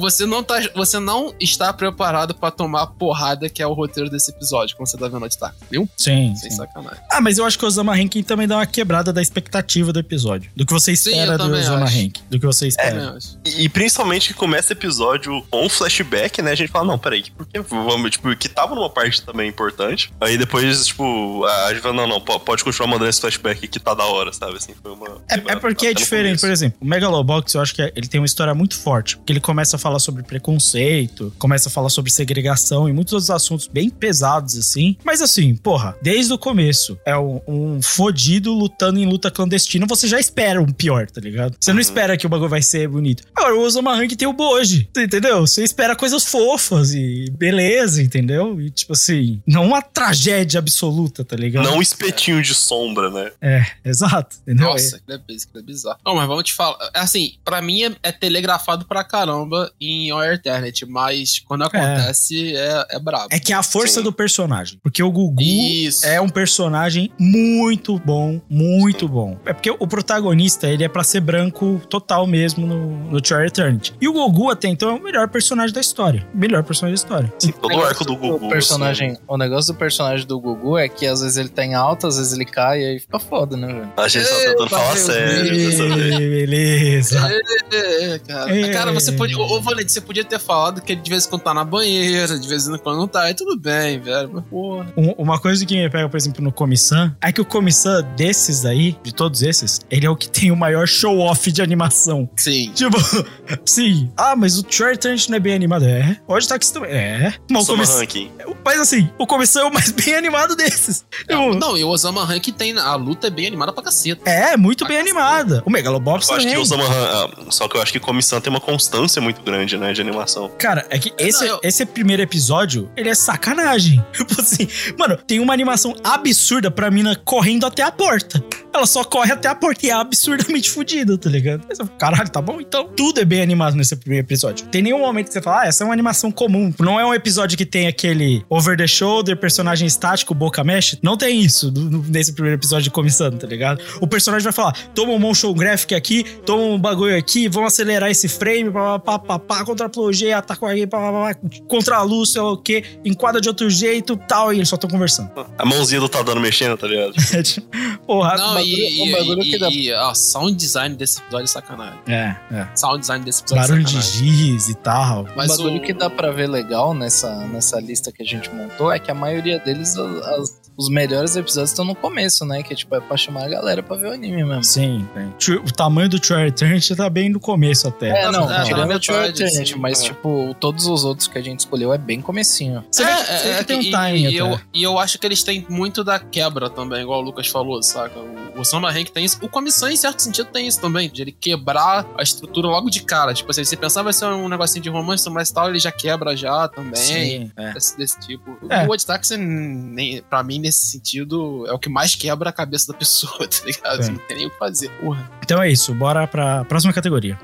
Você não, tá, você não está preparado pra tomar a porrada que é o roteiro desse episódio, quando você tá vendo Odi Táxi, viu? Sim. Sem sim. sacanagem. Ah, mas eu acho que o Osama Rankin também dá uma quebrada da expectativa do episódio. Do que você Sim, espera eu do Osama acho. Rankin. Do que você espera. Também acho. E, e principalmente que começa o episódio com um flashback, né? A gente fala, não, peraí, porque vamos, tipo, que tava numa parte também importante. Aí depois, tipo, a gente fala, não, não, po- pode continuar mandando esse flashback que tá da hora, sabe? Assim, foi uma. É, é porque é diferente, por exemplo, o Megalobox, eu acho que é- ele tem uma história muito forte. Porque ele começa a falar sobre preconceito, começa a falar sobre segregação e muitos outros assuntos bem pesados, assim. Mas assim, porra, desde o começo, é um, um fodido lutando em luta clandestina, você já espera um pior, tá ligado? Você não Uhum. espera que o bagulho vai ser bonito. Agora, o Osama Rank tem o Boji, entendeu? Você espera coisas fofas e beleza, entendeu? E tipo assim, não uma tragédia absoluta, tá ligado? Não um espetinho de sombra, né? É, exato, entendeu? Nossa, é, aquilo é bizarro. Não, mas vamos te falar. Assim, pra mim é, é telegrafado pra caramba em Our Eternity, mas quando acontece é, é brabo. É que é a força Sim. do personagem. Porque o Gugu Isso. é um personagem muito bom, muito bom. É porque o protagonista, ele é pra ser branco total mesmo no, no True Eternity. E o Gogu até então é o melhor personagem da história. Melhor personagem da história. Sim, todo o arco do Gugu. O personagem, assim. o negócio do personagem do Gugu é que às vezes ele tá em alta, às vezes ele cai e aí fica foda, né, velho? Gente tá tentando falar sério dessa vez. Beleza. <laughs> É, cara. É. Cara, você podia. Ô, Valente, você podia ter falado que ele de vez em quando tá na banheira, de vez em quando não tá. Aí tudo bem, velho. Mas, porra. Um- Uma coisa que me pega, por exemplo, no Komi-san, é que o Komi-san desses aí, de todos esses, ele é o que tem o maior show-off de animação. Sim. Tipo, <laughs> sim. Ah, mas o Trey Trent não é bem animado. É. Pode estar que isso também. É. Mas o ranking. Mas assim, o Komi-san é o mais <laughs> bem animado desses. Tipo, Não, e o Osama Rank tem. A luta é bem animada pra caceta. É, muito bem animada. O Megalobox Eu acho que também. o Samahan. ah, Só que eu acho que Comissão tem uma constância muito grande, né, de animação. Cara, é que esse, eu- esse primeiro episódio, ele é sacanagem. <laughs> Tipo assim, mano, tem uma animação absurda pra mina correndo até a porta. Ela só corre até a porta e é absurdamente <laughs> fodida, tá ligado? Caralho, tá bom? Então, tudo é bem animado nesse primeiro episódio. Tem nenhum momento que você fala, ah, essa é uma animação comum. Não é um episódio que tem aquele over the shoulder, personagem estático, boca mexe. Não tem isso nesse primeiro episódio de Comissão, tá ligado? O personagem vai falar, toma um motion graphic aqui, toma um bagulho aqui, vamos acelerar esse frame, pá, pá, pá, pá, contra a plogê, ataca aqui, pá, pá, pá, contra a luz, sei lá o quê, enquadra de outro jeito, tal, e eles só estão conversando. A mãozinha do Tadano mexendo, tá ligado? <laughs> É tipo, Porra, Não, bagulho- e, um e, bagulho e, que dá- e, ó, sound design desse episódio é sacanagem. é, é. Sound design desse episódio Barulho é de sacanagem. giz e tal. Mas o bagulho o- que dá pra ver legal nessa, nessa lista que a gente montou é que a maioria deles, as- os melhores episódios estão no começo, né? Que tipo, é pra chamar a galera pra ver o anime mesmo. Sim, tem. Tr- o tamanho do Trey Eternity tá bem no começo até. É, não, na tirando o metade, True Eternity, sim. mas É. tipo, todos os outros que a gente escolheu é bem comecinho. Você vê que, você vê que tem um e- timing e, até. eu, e eu acho que eles têm muito da quebra também, igual o Lucas falou, saca? O, o Samba Rank tem isso. O Comissão, em certo sentido, tem isso também, de ele quebrar a estrutura logo de cara. Tipo assim, você pensava vai ser um negocinho de romance, mas tal, ele já quebra já também. Sim, é. Desse, desse tipo. É. O Odd Taxi, nem- pra mim, nesse sentido, é o que mais quebra a cabeça da pessoa, <laughs> tá ligado? Sim. Não tem nem o que fazer. Porra. Então é isso, bora pra próxima categoria.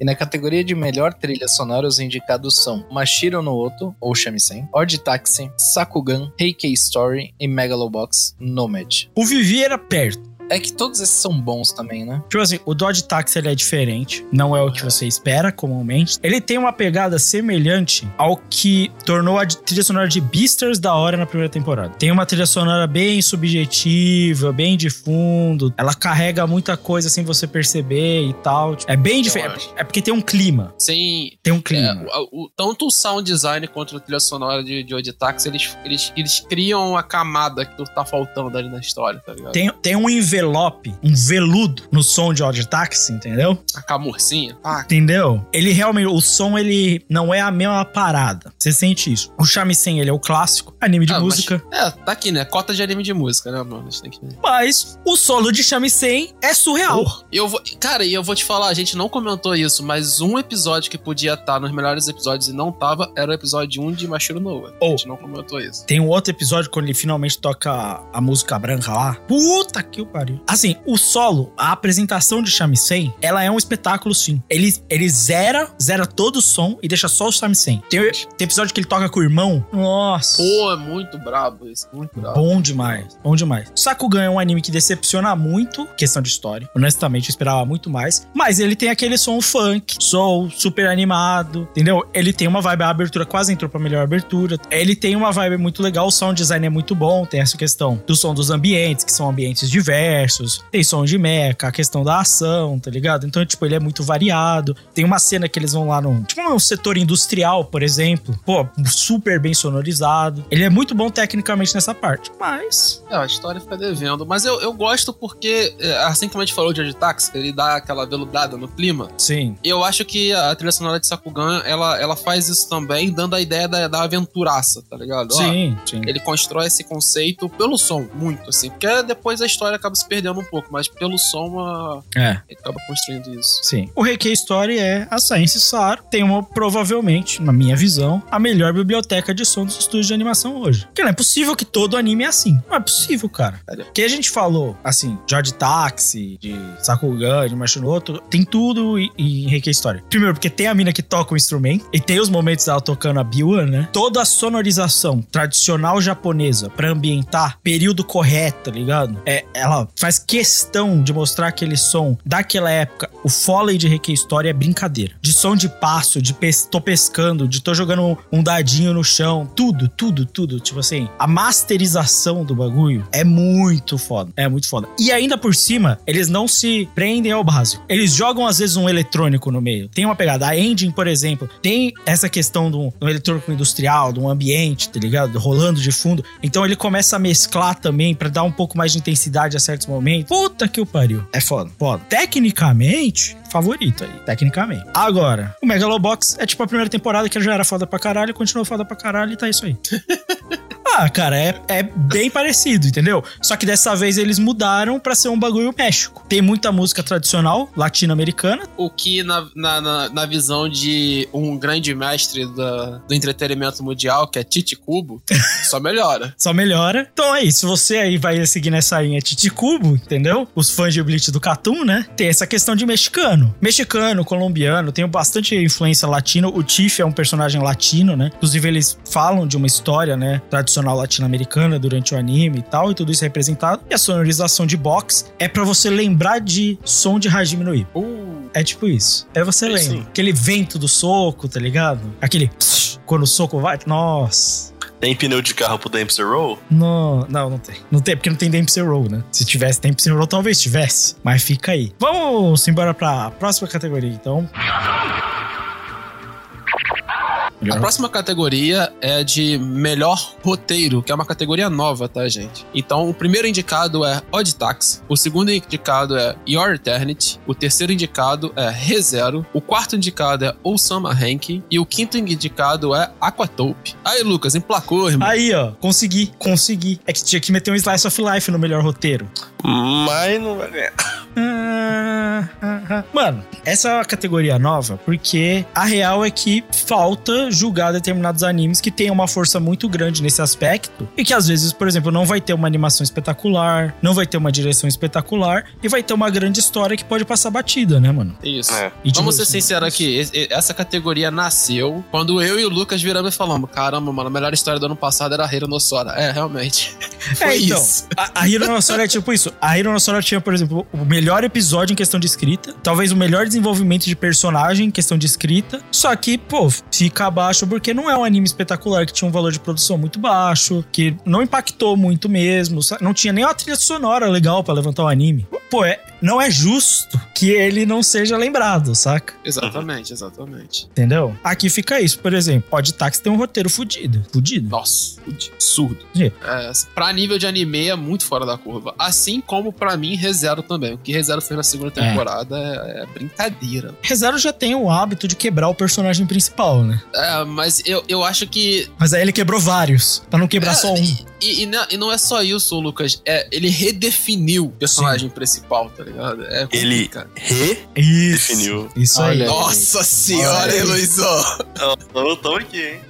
E na categoria de melhor trilha sonora, os indicados são Mashiro no Oto, ou Shamisen, Odd Taxi, Sakugan, Heikei Story e Megalobox Nomad. O Vivi era perto. É que todos esses são bons também, né? Tipo assim, o Dodge Taxi ele é diferente, não é o que você espera comumente. Ele tem uma pegada semelhante ao que tornou a trilha sonora de Beasters da hora na primeira temporada. Tem uma trilha sonora bem subjetiva, bem de fundo. Ela carrega muita coisa sem você perceber e tal. É bem diferente. acho. É porque tem um clima. Sem, Tem um É, clima. o- o- tanto o sound design quanto a trilha sonora de, de Oditax, eles, eles, eles criam a camada que tá faltando ali na história, tá ligado? Tem, tem um envelope, um veludo no som de Odd Taxi, entendeu? A camurcinha. Ah, Entendeu? Ele realmente, o som, ele não é a mesma parada. Você sente isso. O Shamisen, ele é o clássico, anime de ah, mas- música. é, tá aqui, né? Cota de anime de música, né, mano? A gente tem que. Mas o solo de Shamisen é surreal. E eu vou, cara, e eu vou te falar, a gente não comentou isso, mas um episódio que podia estar nos melhores episódios e não tava era o episódio 1 de Mashiro Noah. A Oh. gente não comentou isso. Tem um outro episódio quando ele finalmente toca a música branca lá. Puta que o pariu. Assim, o solo, a apresentação de Shamisen, ela é um espetáculo sim. Ele, ele zera, zera todo o som e deixa só o Shamisen. Tem, tem episódio que ele toca com o irmão. Nossa. Pô, é muito brabo isso, muito brabo. Bom demais, bom demais. Sakugan é um anime que decepciona muito, questão de história. Honestamente, eu esperava muito mais. Mas ele tem aquele som funk, soul, super animado, entendeu? Ele tem uma vibe, a abertura quase entrou pra melhor abertura. Ele tem uma vibe muito legal, o sound design é muito bom, tem essa questão do som dos ambientes, que são ambientes diversos. Tem som de mecha, a questão da ação, tá ligado? Então, tipo, ele é muito variado. Tem uma cena que eles vão lá num, tipo, um setor industrial, por exemplo. Pô, super bem sonorizado. Ele é muito bom tecnicamente nessa parte, mas É, a história fica devendo. Mas eu, eu gosto porque, é, assim como a gente falou de Oditax, ele dá aquela veludada no clima. sim, Eu acho que a trilha sonora de Sakugan, ela, ela faz isso também, dando a ideia da, da aventuraça, tá ligado? Ó, sim, sim. ele constrói esse conceito pelo som, muito, assim. Porque depois a história acaba se perdendo um pouco, mas pelo som a- É, ele acaba construindo isso. sim. O Reiki Story é a Science Sar, tem uma, provavelmente, na minha visão, a melhor biblioteca de som dos estúdios de animação hoje. Porque não é possível que todo anime é assim. Não é possível, cara. Que a gente falou, assim, George Taxi, de Sakugan, de Machinoto, tem tudo e- e em Reiki Story. Primeiro, porque tem a mina que toca o instrumento, e tem os momentos dela tocando a Biwa, né? Toda a sonorização tradicional japonesa pra ambientar período correto, tá ligado? É, ela faz questão de mostrar aquele som daquela época. O Foley de Requiem Story é brincadeira. De som de passo, de pes tô pescando, de tô jogando um dadinho no chão, tudo, tudo, tudo. Tipo assim, a masterização do bagulho é muito foda. É muito foda. E ainda por cima, eles não se prendem ao básico. Eles jogam às vezes um eletrônico no meio. Tem uma pegada. A engine, por exemplo, tem essa questão do, do eletrônico industrial, do ambiente, tá ligado? Rolando de fundo. Então ele começa a mesclar também para dar um pouco mais de intensidade a certos momentos. Puta que o pariu. É foda, foda. Tecnicamente, favorito aí, tecnicamente. Agora, o Megalobox é tipo a primeira temporada que já era foda pra caralho, continuou foda pra caralho e tá isso aí. <laughs> ah, cara, é, é bem parecido, entendeu? Só que dessa vez eles mudaram pra ser um bagulho México. Tem muita música tradicional latino-americana. O que, na, na, na, visão de um grande mestre da, do entretenimento mundial, que é Tite Cubo, <laughs> só melhora. Só melhora. Então é isso. Você aí vai seguir nessa linha Tite Cubo, entendeu? Os fãs de Bleach do Catum, né? Tem essa questão de mexicano. Mexicano, colombiano, tem bastante influência latina. O Tiff é um personagem latino, né? Inclusive, eles falam de uma história, né? Tradicional latino-americana durante o anime e tal, e tudo isso é representado. E a sonorização de box é para você lembrar de som de Hajime no Ippo. Uh, É tipo isso. É você É lembra. sim. Aquele vento do soco, tá ligado? Aquele quando o soco vai. Nossa. Tem pneu de carro pro Dempsey Roll? Não, não, não tem. Não tem, porque não tem Dempsey Roll, né? Se tivesse Dempsey Roll, talvez tivesse. Mas fica aí. Vamos embora pra próxima categoria, então. A próxima categoria é de melhor roteiro, que é uma categoria nova, tá, gente? Então, o primeiro indicado é Odd Tax, o segundo indicado é Your Eternity, o terceiro indicado é ReZero, o quarto indicado é Osama Ranking e o quinto indicado é Aquatope. Aí, Lucas, emplacou, irmão. Aí, ó, consegui, consegui. É que tinha que meter um Slice of Life no melhor roteiro. Mas não vai ganhar. Ah, ah, ah. Mano, essa é uma categoria nova porque a real é que falta julgar determinados animes que têm uma força muito grande nesse aspecto e que às vezes, por exemplo, não vai ter uma animação espetacular, não vai ter uma direção espetacular e vai ter uma grande história que pode passar batida, né, mano? Isso. É. E Vamos ser sinceros aqui, es- essa categoria nasceu quando eu e o Lucas viramos e falamos: caramba, mano, a melhor história do ano passado era a Hironossora. É, realmente. <laughs> <laughs> Foi É, então, isso. a, a Hironossora é tipo isso. A Hironossora tinha, por exemplo, o melhor episódio em questão de escrita, talvez o melhor desenvolvimento de personagem em questão de escrita, só que, pô, fica abaixo porque não é um anime espetacular que tinha um valor de produção muito baixo, que não impactou muito mesmo, não tinha nem uma trilha sonora legal pra levantar o anime. Pô, é, não é justo que ele não seja lembrado, saca? Exatamente, exatamente. Entendeu? Aqui fica isso, por exemplo, Odd Taxi tem um roteiro fudido, fudido. Nossa, absurdo. Sim. É, pra nível de anime é muito fora da curva. Assim como pra mim, ReZero também. O que ReZero fez na segunda temporada é, é brincadeira. ReZero já tem o hábito de quebrar o personagem principal, né? É, mas eu, eu acho que. Mas aí ele quebrou vários, pra não quebrar É, só um. E, e não, e não é só isso, Lucas. É, ele redefiniu o personagem principal, tá ligado? É Ele. Isso. redefiniu. Isso Olha aí. aí. Nossa senhora, Olha aí. Heloísa! Tamo, aqui, hein?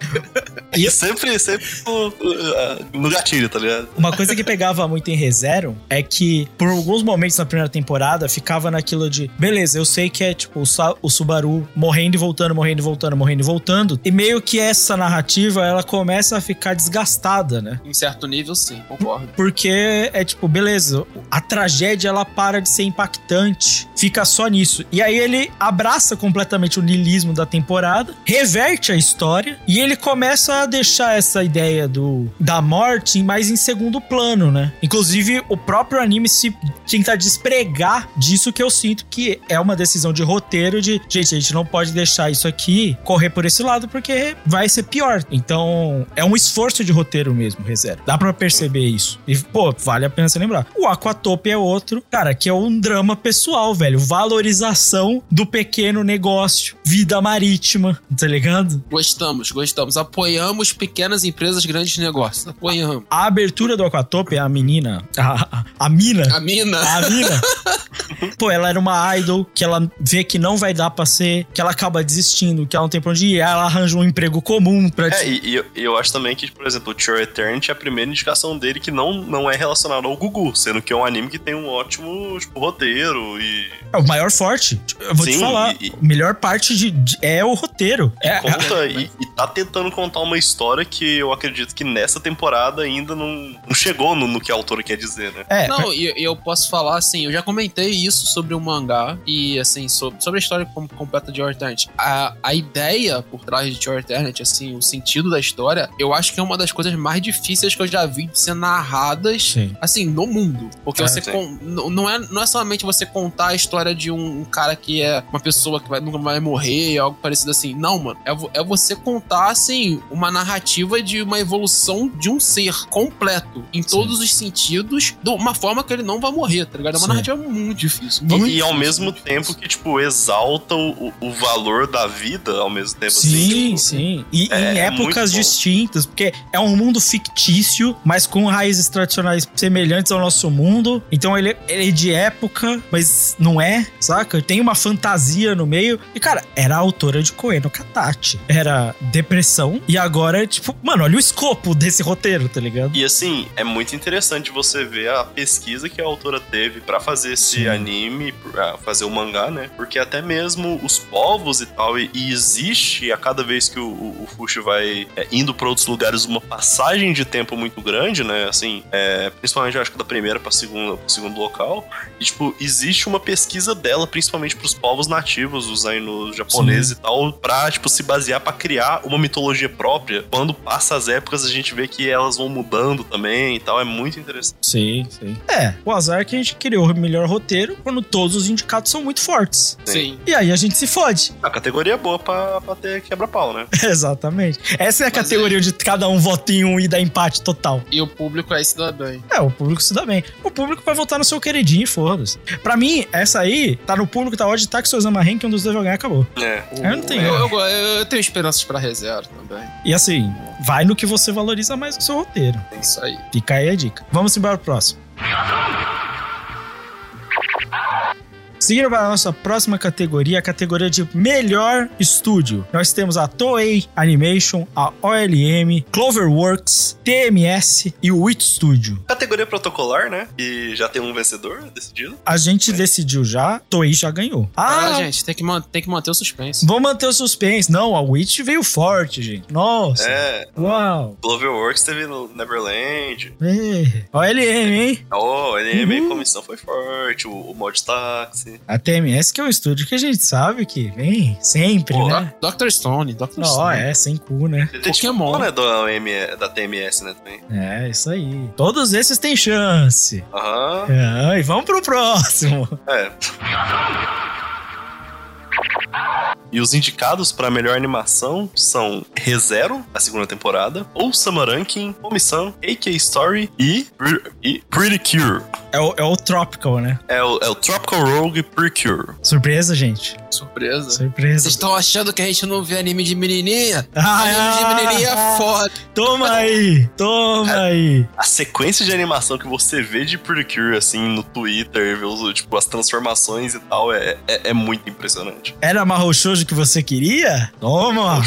E- sempre, sempre no, no gatilho, tá ligado? Uma coisa que pegava muito em ReZero é que, por alguns momentos na primeira temporada, ficava naquilo de beleza, eu sei que é tipo o Subaru morrendo e voltando, morrendo e voltando, morrendo e voltando. E meio que essa narrativa ela começa a ficar desgastada, né? Em certo nível, sim, concordo. Porque é tipo, beleza, a tragédia ela para de ser impactante, fica só nisso. E aí ele abraça completamente o niilismo da temporada, reverte a história e ele começa a deixar essa ideia do da morte mais em segundo plano, né? Inclusive o próprio anime se tenta despregar disso que eu sinto que é uma decisão de roteiro de, gente, a gente não pode deixar isso aqui correr por esse lado porque vai ser pior. Então, é um esforço de roteiro mesmo, reserva. Dá pra perceber isso. E, pô, vale a pena se lembrar. O Aquatope é outro, cara, que é um drama pessoal, velho. Valorização do pequeno negócio, vida marítima, tá ligado? Gostamos, gostamos. Apoiamos pequenas empresas, grandes negócios. Apoiamos. A abertura do Aquatope é a menina, a, a, a mina, A mina. a mina, <laughs> pô, ela era uma idol, que ela vê que não vai dar pra ser, que ela acaba desistindo, que ela não tem pra onde ir, ela arranja um emprego comum pra... É, e, e eu, eu acho também que, por exemplo, o True Eternity é a primeira indicação dele que não, não é relacionado ao Gugu, sendo que é um anime que tem um ótimo, tipo, roteiro e... É o maior forte. Eu vou te Sim, falar, e- a melhor parte de, de- é o roteiro. É, Conta e, e tá tentando contar uma história que eu acredito que nessa temporada ainda não, não chegou no, no que a autora quer dizer, né? é, Não, e e eu posso falar assim, eu já comentei isso sobre o mangá e assim, sobre, sobre a história com- completa de Your Eternity. A, a ideia por trás de Your Eternity, assim, o sentido da história, eu acho que é uma das coisas mais difíceis que eu já vi de ser narradas Sim. assim, no mundo. Porque É, você n- não, é, não é somente você contar a história de um, um cara que é uma pessoa que vai, nunca vai morrer, algo parecido assim. Não, mano. É, é você contar, assim, uma narrativa de uma evolução de um ser completo, em todos os sentidos, de uma forma que ele não vai morrer, tá ligado? É uma Sim. narrativa muito difícil. E- Muito e, ao difícil, mesmo muito tempo difícil. que, tipo, exalta o, o valor da vida, ao mesmo tempo assim. Sim, tipo, sim. E é- em é épocas bom. distintas, porque é um mundo fictício, mas com raízes tradicionais semelhantes ao nosso mundo. Então ele, ele é de época, mas não é, saca? Tem uma fantasia no meio. E, cara, era a autora de Koeno Katachi. Era depressão. E agora, tipo, mano, olha o escopo desse roteiro, tá ligado? E assim, é muito interessante você ver a pesquisa que a autora teve pra fazer esse Sim. anime, pra fazer o mangá, né? Porque até mesmo os povos e tal, e, e existe a cada vez que o, o, o Fushi vai é, indo pra outros lugares uma passagem de tempo muito grande, né? Assim, é, principalmente acho que da primeira pra segunda, pro segundo local. E, tipo, existe uma pesquisa dela, principalmente pros povos nativos, os ainos japoneses e tal, pra, tipo, se basear pra criar uma mitologia própria. Quando passa as épocas, a gente vê que elas vão mudando também e tal. É muito interessante. Sim, sim. É, o azar é que a gente criou o melhor roteiro quando todos os indicados são muito fortes. Sim. E aí a gente se fode. A categoria é boa pra, pra ter quebra-pau, né? <laughs> Exatamente. Essa é a Mas categoria onde cada um vota em um e dá empate total. E o público aí se dá bem. É, o público se dá bem. O público vai votar no seu queridinho e foda-se. Pra mim, essa aí, tá no público, tá Odd Tax Sozama Rank, um dos dois ganhar, acabou. É. Eu não tenho. Eu, eu, eu tenho esperanças pra reserva também. E assim, vai no que você valoriza mais no seu roteiro. É isso aí. Fica aí a dica. Vamos embora pro próximo. Seguindo para a nossa próxima categoria, a categoria de melhor estúdio. Nós temos a Toei Animation, a OLM, Cloverworks, TMS e o Wit Studio. Categoria protocolar, né? E já tem um vencedor decidido. A gente decidiu já, Toei já ganhou. Ah, Ah, gente, tem que, tem que manter o suspense. vou manter o suspense. Não, a Witch veio forte, gente. Nossa. É. Uau. Cloverworks teve no Neverland. É. OLM, hein? Oh, ele Uhum. a comissão foi forte. O, o Mod A TMS que é um estúdio que a gente sabe que vem sempre, Pô, né? Dr. Stone, Dr. Ó, Stone. é, sem cu, né? Detetive Pokémon. É da, OM, da TMS, né, também. É, isso aí. Todos esses têm chance. Aham. É, e vamos pro próximo. É. E os indicados para melhor animação são ReZero, a segunda temporada, ou Samaranking, Omisan, AK Story e, e Pretty Cure. É o, é o Tropical, né? É o, é o Tropical Rogue Pretty Cure. Surpresa, gente. Surpresa. Surpresa. Vocês estão achando que a gente não vê anime de menininha? <laughs> Ah, anime de menininha é foda. Toma <laughs> aí, toma aí. A sequência de animação que você vê de Pretty Cure, assim, no Twitter, vê os, tipo, as transformações e tal, é, é, é muito impressionante. Era Mahou Shoujo que você queria? Toma.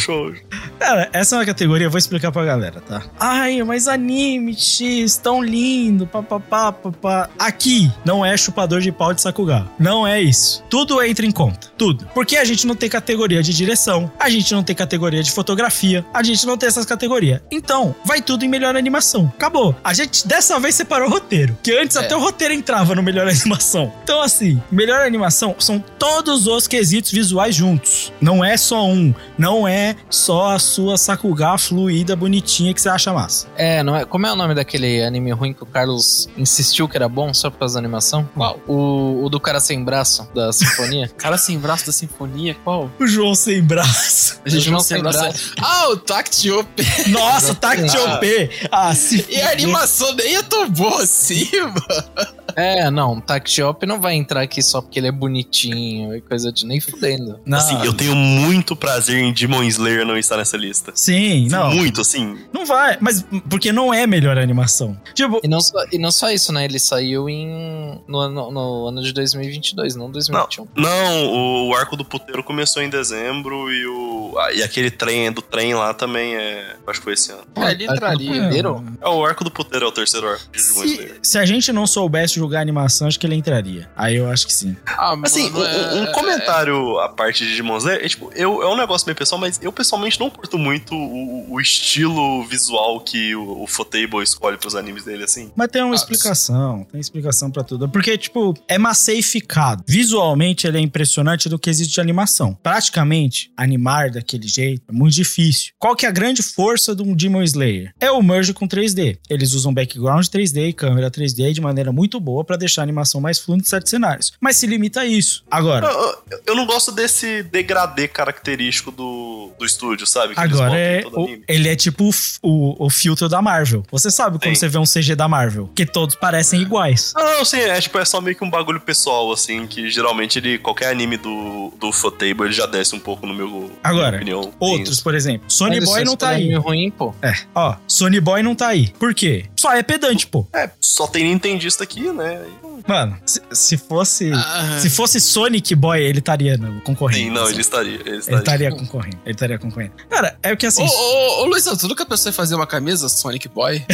Cara, essa é uma categoria, eu vou explicar pra galera, tá? Ai, mas anime X, tão lindo, papapá, papá. Aqui não é chupador de pau de Sakuga. Não é isso. Tudo entra em conta. Tudo. Porque a gente não tem categoria de direção, a gente não tem categoria de fotografia, a gente não tem essas categorias. Então, vai tudo em melhor animação. Acabou. A gente dessa vez separou o roteiro. Que antes É. até o roteiro entrava no melhor <laughs> animação. Então, assim, melhor animação são todos os quesitos visuais juntos. Não é só um. Não é só a sua Sakuga fluida, bonitinha que você acha massa. É, não é. Como é o nome daquele anime ruim que o Carlos insistiu que era bom só por causa da animação? Qual? O, o do cara sem braço, da <laughs> sinfonia. Cara sem braço da sinfonia, qual? O João sem braço. A gente João não sem sem braço. braço. <laughs> Ah, o Tact OP. Nossa, Tact Ah. OP. Ah, se E a animação nem é tão boa assim, <laughs> mano. É, não, Tactiop não vai entrar aqui só porque ele é bonitinho e coisa de nem fudendo. Não, Assim, eu tenho muito prazer em Demon Slayer não estar nessa lista. Sim, não. Muito, assim. Não vai, mas porque não é melhor animação. Tipo, E não, só, e não só isso, né? Ele saiu em no, ano- no ano de 2022, não 2021. Não, o arco do puteiro começou em dezembro e o. ah, e aquele trem do trem lá também é. Acho que foi esse ano. É, ele entraria. Primeiro? É, o arco do puteiro é o terceiro arco de Demon se, Slayer. se a gente não soubesse julgar a animação, acho que ele entraria. Aí eu acho que sim. Ah, Assim, mano, um, é- um comentário à parte de Demon Slayer, é, tipo, eu, é um negócio bem pessoal, mas eu pessoalmente não curto muito o, o estilo visual que o, o Fotable escolhe pros animes dele, assim. Mas tem uma Ah, explicação, tem explicação pra tudo. Porque, tipo, é massificado. Visualmente, ele é impressionante do que existe de animação. Praticamente, animar daquele jeito é muito difícil. Qual que é a grande força de um Demon Slayer? É o merge com 3D. Eles usam background 3D e câmera 3D de maneira muito boa pra deixar a animação mais fluida em certos cenários. Mas se limita a isso. Agora, Eu, eu- eu não gosto desse degradê característico do, do estúdio, sabe? Que eles Agora botam em é, todo o- anime. ele é tipo o, o, o filtro da Marvel. Você sabe quando Sim. você vê um CG da Marvel, que todos parecem iguais. Não, não, sim, é tipo, é só meio que um bagulho pessoal, assim, que geralmente ele, qualquer anime do, do Fotable, ele já desce um pouco no meu Agora, opinião. Outros, por exemplo, Sony Boy não é tá aí. anime ruim, pô. É, ó, Sony Boy não tá aí. Por quê? Só é pedante, pô. É, só tem Nintendista aqui, né? Mano, se, se fosse. Ah, Se fosse Sonic Boy, ele estaria no- concorrendo. Sim, não. Ele estaria. Ele Ele estaria. estaria concorrendo. Ele estaria concorrendo. Cara, é o que assim. Ô, ô, ô, Luiz, tu nunca pensou em fazer uma camisa Sonic Boy? <laughs>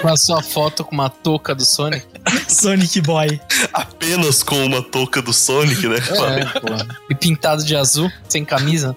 Com a sua foto com uma touca do Sonic. Sonic Boy. Apenas com uma touca do Sonic, né? É, pô. E pintado de azul, sem camisa.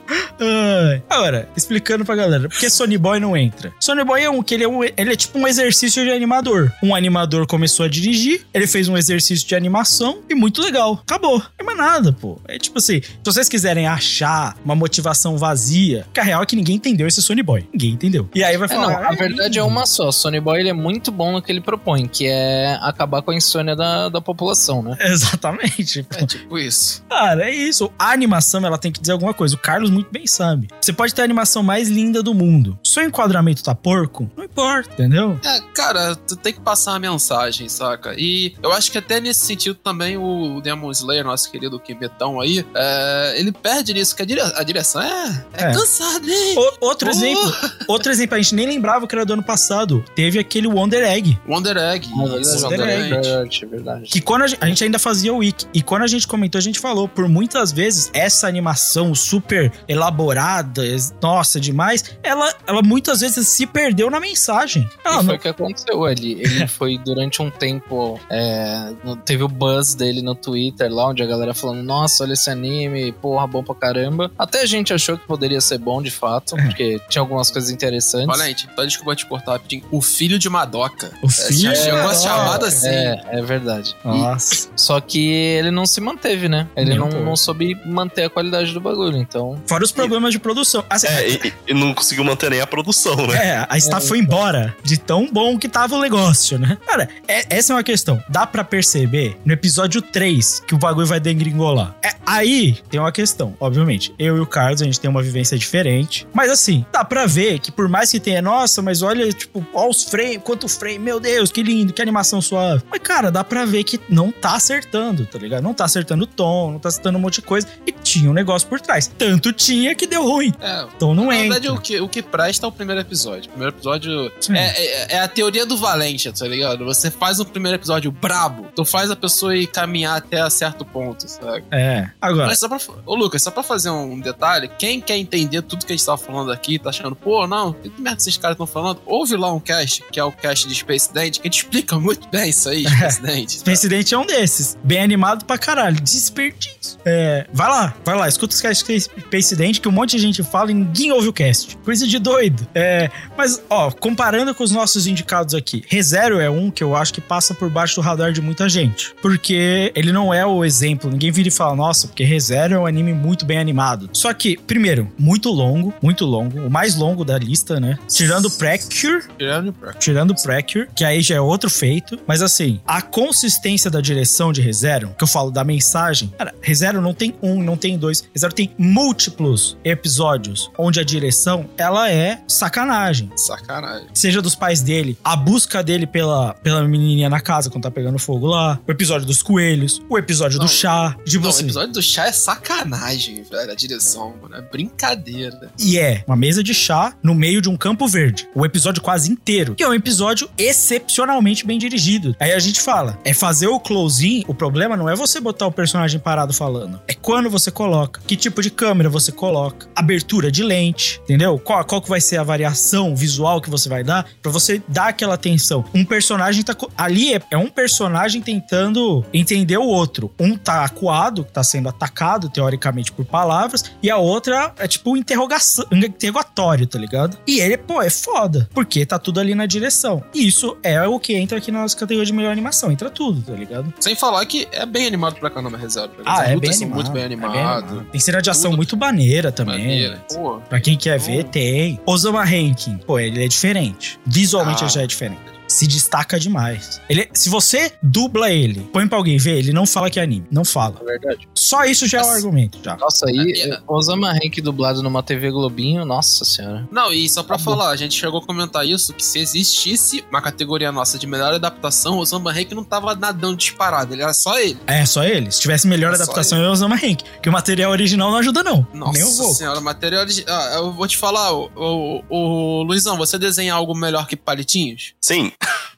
Agora, explicando pra galera, por que Sony Boy não entra? Sony Boy é um que ele é, um, ele é tipo um exercício de animador. Um animador começou a dirigir, ele fez um exercício de animação e muito legal. Acabou. Não é mais nada, pô. É tipo assim, se vocês quiserem achar uma motivação vazia, que a real é que ninguém entendeu esse Sony Boy. Ninguém entendeu. E aí vai É, não, falar. a verdade é uma só. Sony Boy ele é muito bom no que ele propõe, que é acabar com a insônia da, da população, né? <laughs> Exatamente. É tipo isso. Cara, é isso. A animação, ela tem que dizer alguma coisa. O Carlos muito bem sabe. Você pode ter a animação mais linda do mundo. Se o enquadramento tá porco, não importa, entendeu? É, cara, tu tem que passar uma mensagem, saca? E eu acho que até nesse sentido também o Demon Slayer, nosso querido Kimetão aí, é, ele perde nisso, que a, dire- a direção é, é, É. cansada, hein? O- outro Oh. exemplo, <laughs> outro exemplo, a gente nem lembrava que era do ano passado. Teve aquele Wonder Egg. Wonder Egg. isso, Wonder Egg. exatamente. verdade, verdade. Que quando a gente, a gente ainda fazia o wiki. E quando a gente comentou, a gente falou, por muitas vezes, essa animação super elaborada, nossa, demais, ela, ela muitas vezes se perdeu na mensagem. Ela E não- foi o que aconteceu ali. Ele <laughs> foi durante um tempo. é, teve o buzz dele no Twitter lá, onde a galera falando: Nossa, olha esse anime, porra, bom pra caramba. Até a gente achou que poderia ser bom de fato, porque tinha algumas coisas interessantes. Valente, então desculpa te cortar rapidinho. O filho de Madoka. O filho. É, ser chamado assim. É, é verdade. E- Nossa. só que ele não se manteve, né? Ele não, não soube manter a qualidade do bagulho, então. Fora os problemas de produção. Assim, É, e, e não conseguiu manter nem a produção, né? É, a staff foi embora de tão bom que tava o negócio, né? Cara, é- essa é uma questão. Dá pra perceber no episódio 3 que o bagulho vai degringolar. É, aí tem uma questão, obviamente. Eu e o Carlos, a gente tem uma vivência diferente. Mas assim, dá pra ver que por mais que tenha, nossa, mas olha, tipo, ó os frames, quanto frame, meu Deus, que lindo, que animação suave. Mas, cara, dá pra ver que não tá acertando, tá ligado? Não tá acertando o tom, não tá acertando um monte de coisa. E tinha um negócio por trás. Tanto tinha que deu ruim. É, Então não na entra. verdade, o que, o que presta é o primeiro episódio. O primeiro episódio é, é, é a teoria do Valente, tá ligado? Você faz um primeiro episódio brabo, tu faz a pessoa ir caminhar até certo ponto, sabe? É. Agora, Mas só pra. Ô, Lucas, só pra fazer um detalhe, quem quer entender tudo que a gente tava falando aqui, tá achando, pô, não, que merda esses caras estão falando? Ouve lá um cast, que é o cast de Space Dent, que a gente explica muito bem isso aí, <laughs> Space Dent. Space Dent é um desses. Bem animado pra caralho. Desperdício. É, vai lá, vai lá. Escuta os casts de Space Dent que um monte de gente fala e ninguém ouve o cast. Coisa de doido. É, mas, ó, comparando com os nossos indicados aqui, ReZero é um que eu acho que passa por baixo do radar de muita gente. Porque ele não é o exemplo. Ninguém vira e fala, nossa, porque ReZero é um anime muito bem animado. Só que, primeiro, muito longo, muito longo. O mais longo da lista, né? Tirando o Precure, Tirando pra- tirando o Precure, que aí já é outro feito. Mas assim, a consistência da direção de ReZero, que eu falo da mensagem, cara, ReZero não tem um, não tem dois. ReZero tem múltiplos episódios onde a direção, ela é sacanagem. Sacanagem. Seja dos pais dele, a busca dele pela, pela menininha na casa quando tá pegando fogo lá, o episódio dos coelhos, o episódio Não, do chá. Tipo Não, assim, o episódio do chá é sacanagem, velho. A direção, mano. É brincadeira. E é uma mesa de chá no meio de um campo verde. O episódio quase inteiro. Que é um episódio excepcionalmente bem dirigido. Aí a gente fala, é fazer o close-in. O problema não é você botar o personagem parado falando. É quando você coloca. Que tipo de câmera você coloca. Abertura de lente. Entendeu? Qual, qual que vai ser a variação visual que você vai dar pra você dar aquela atenção. Um personagem tá... Ali é, é um personagem tentando entender o outro. Um tá acuado, tá sendo atacado, teoricamente, por palavras. E a outra é tipo um interrogação, interrogatório, tá ligado? E ele, pô, é foda. Porque tá tudo ali na direção. E isso é o que entra aqui na nossa categoria de melhor animação. Entra tudo, tá ligado? Sem falar que é bem animado pra caramba reserva. Ah, é bem animado. muito bem é bem animado. animado. Tem cena de ação Tudo. muito maneira também. Maneira. Pô, Pra quem quer ver, Hum. tem. Osama Rankin, pô, ele é diferente. Visualmente Ah. ele já é diferente. Se destaca demais. Ele, se você dubla ele, põe pra alguém ver, ele não fala que é anime. Não fala. É verdade. Só isso já é um argumento, já. Nossa, aí, É, é. Osama Rank dublado numa TV Globinho, nossa senhora. Não, e só pra Tá bom. falar, a gente chegou a comentar isso, que se existisse uma categoria nossa de melhor adaptação, o Samba Rank não tava nadando disparado, ele era só ele. É, só ele. Se tivesse melhor É adaptação, é o Osama Rankin. Que o material original não ajuda, não. Nossa Nem um pouco. senhora, material origi- Ah, eu vou te falar, o, o, o Luizão, você desenha algo melhor que palitinhos? Sim.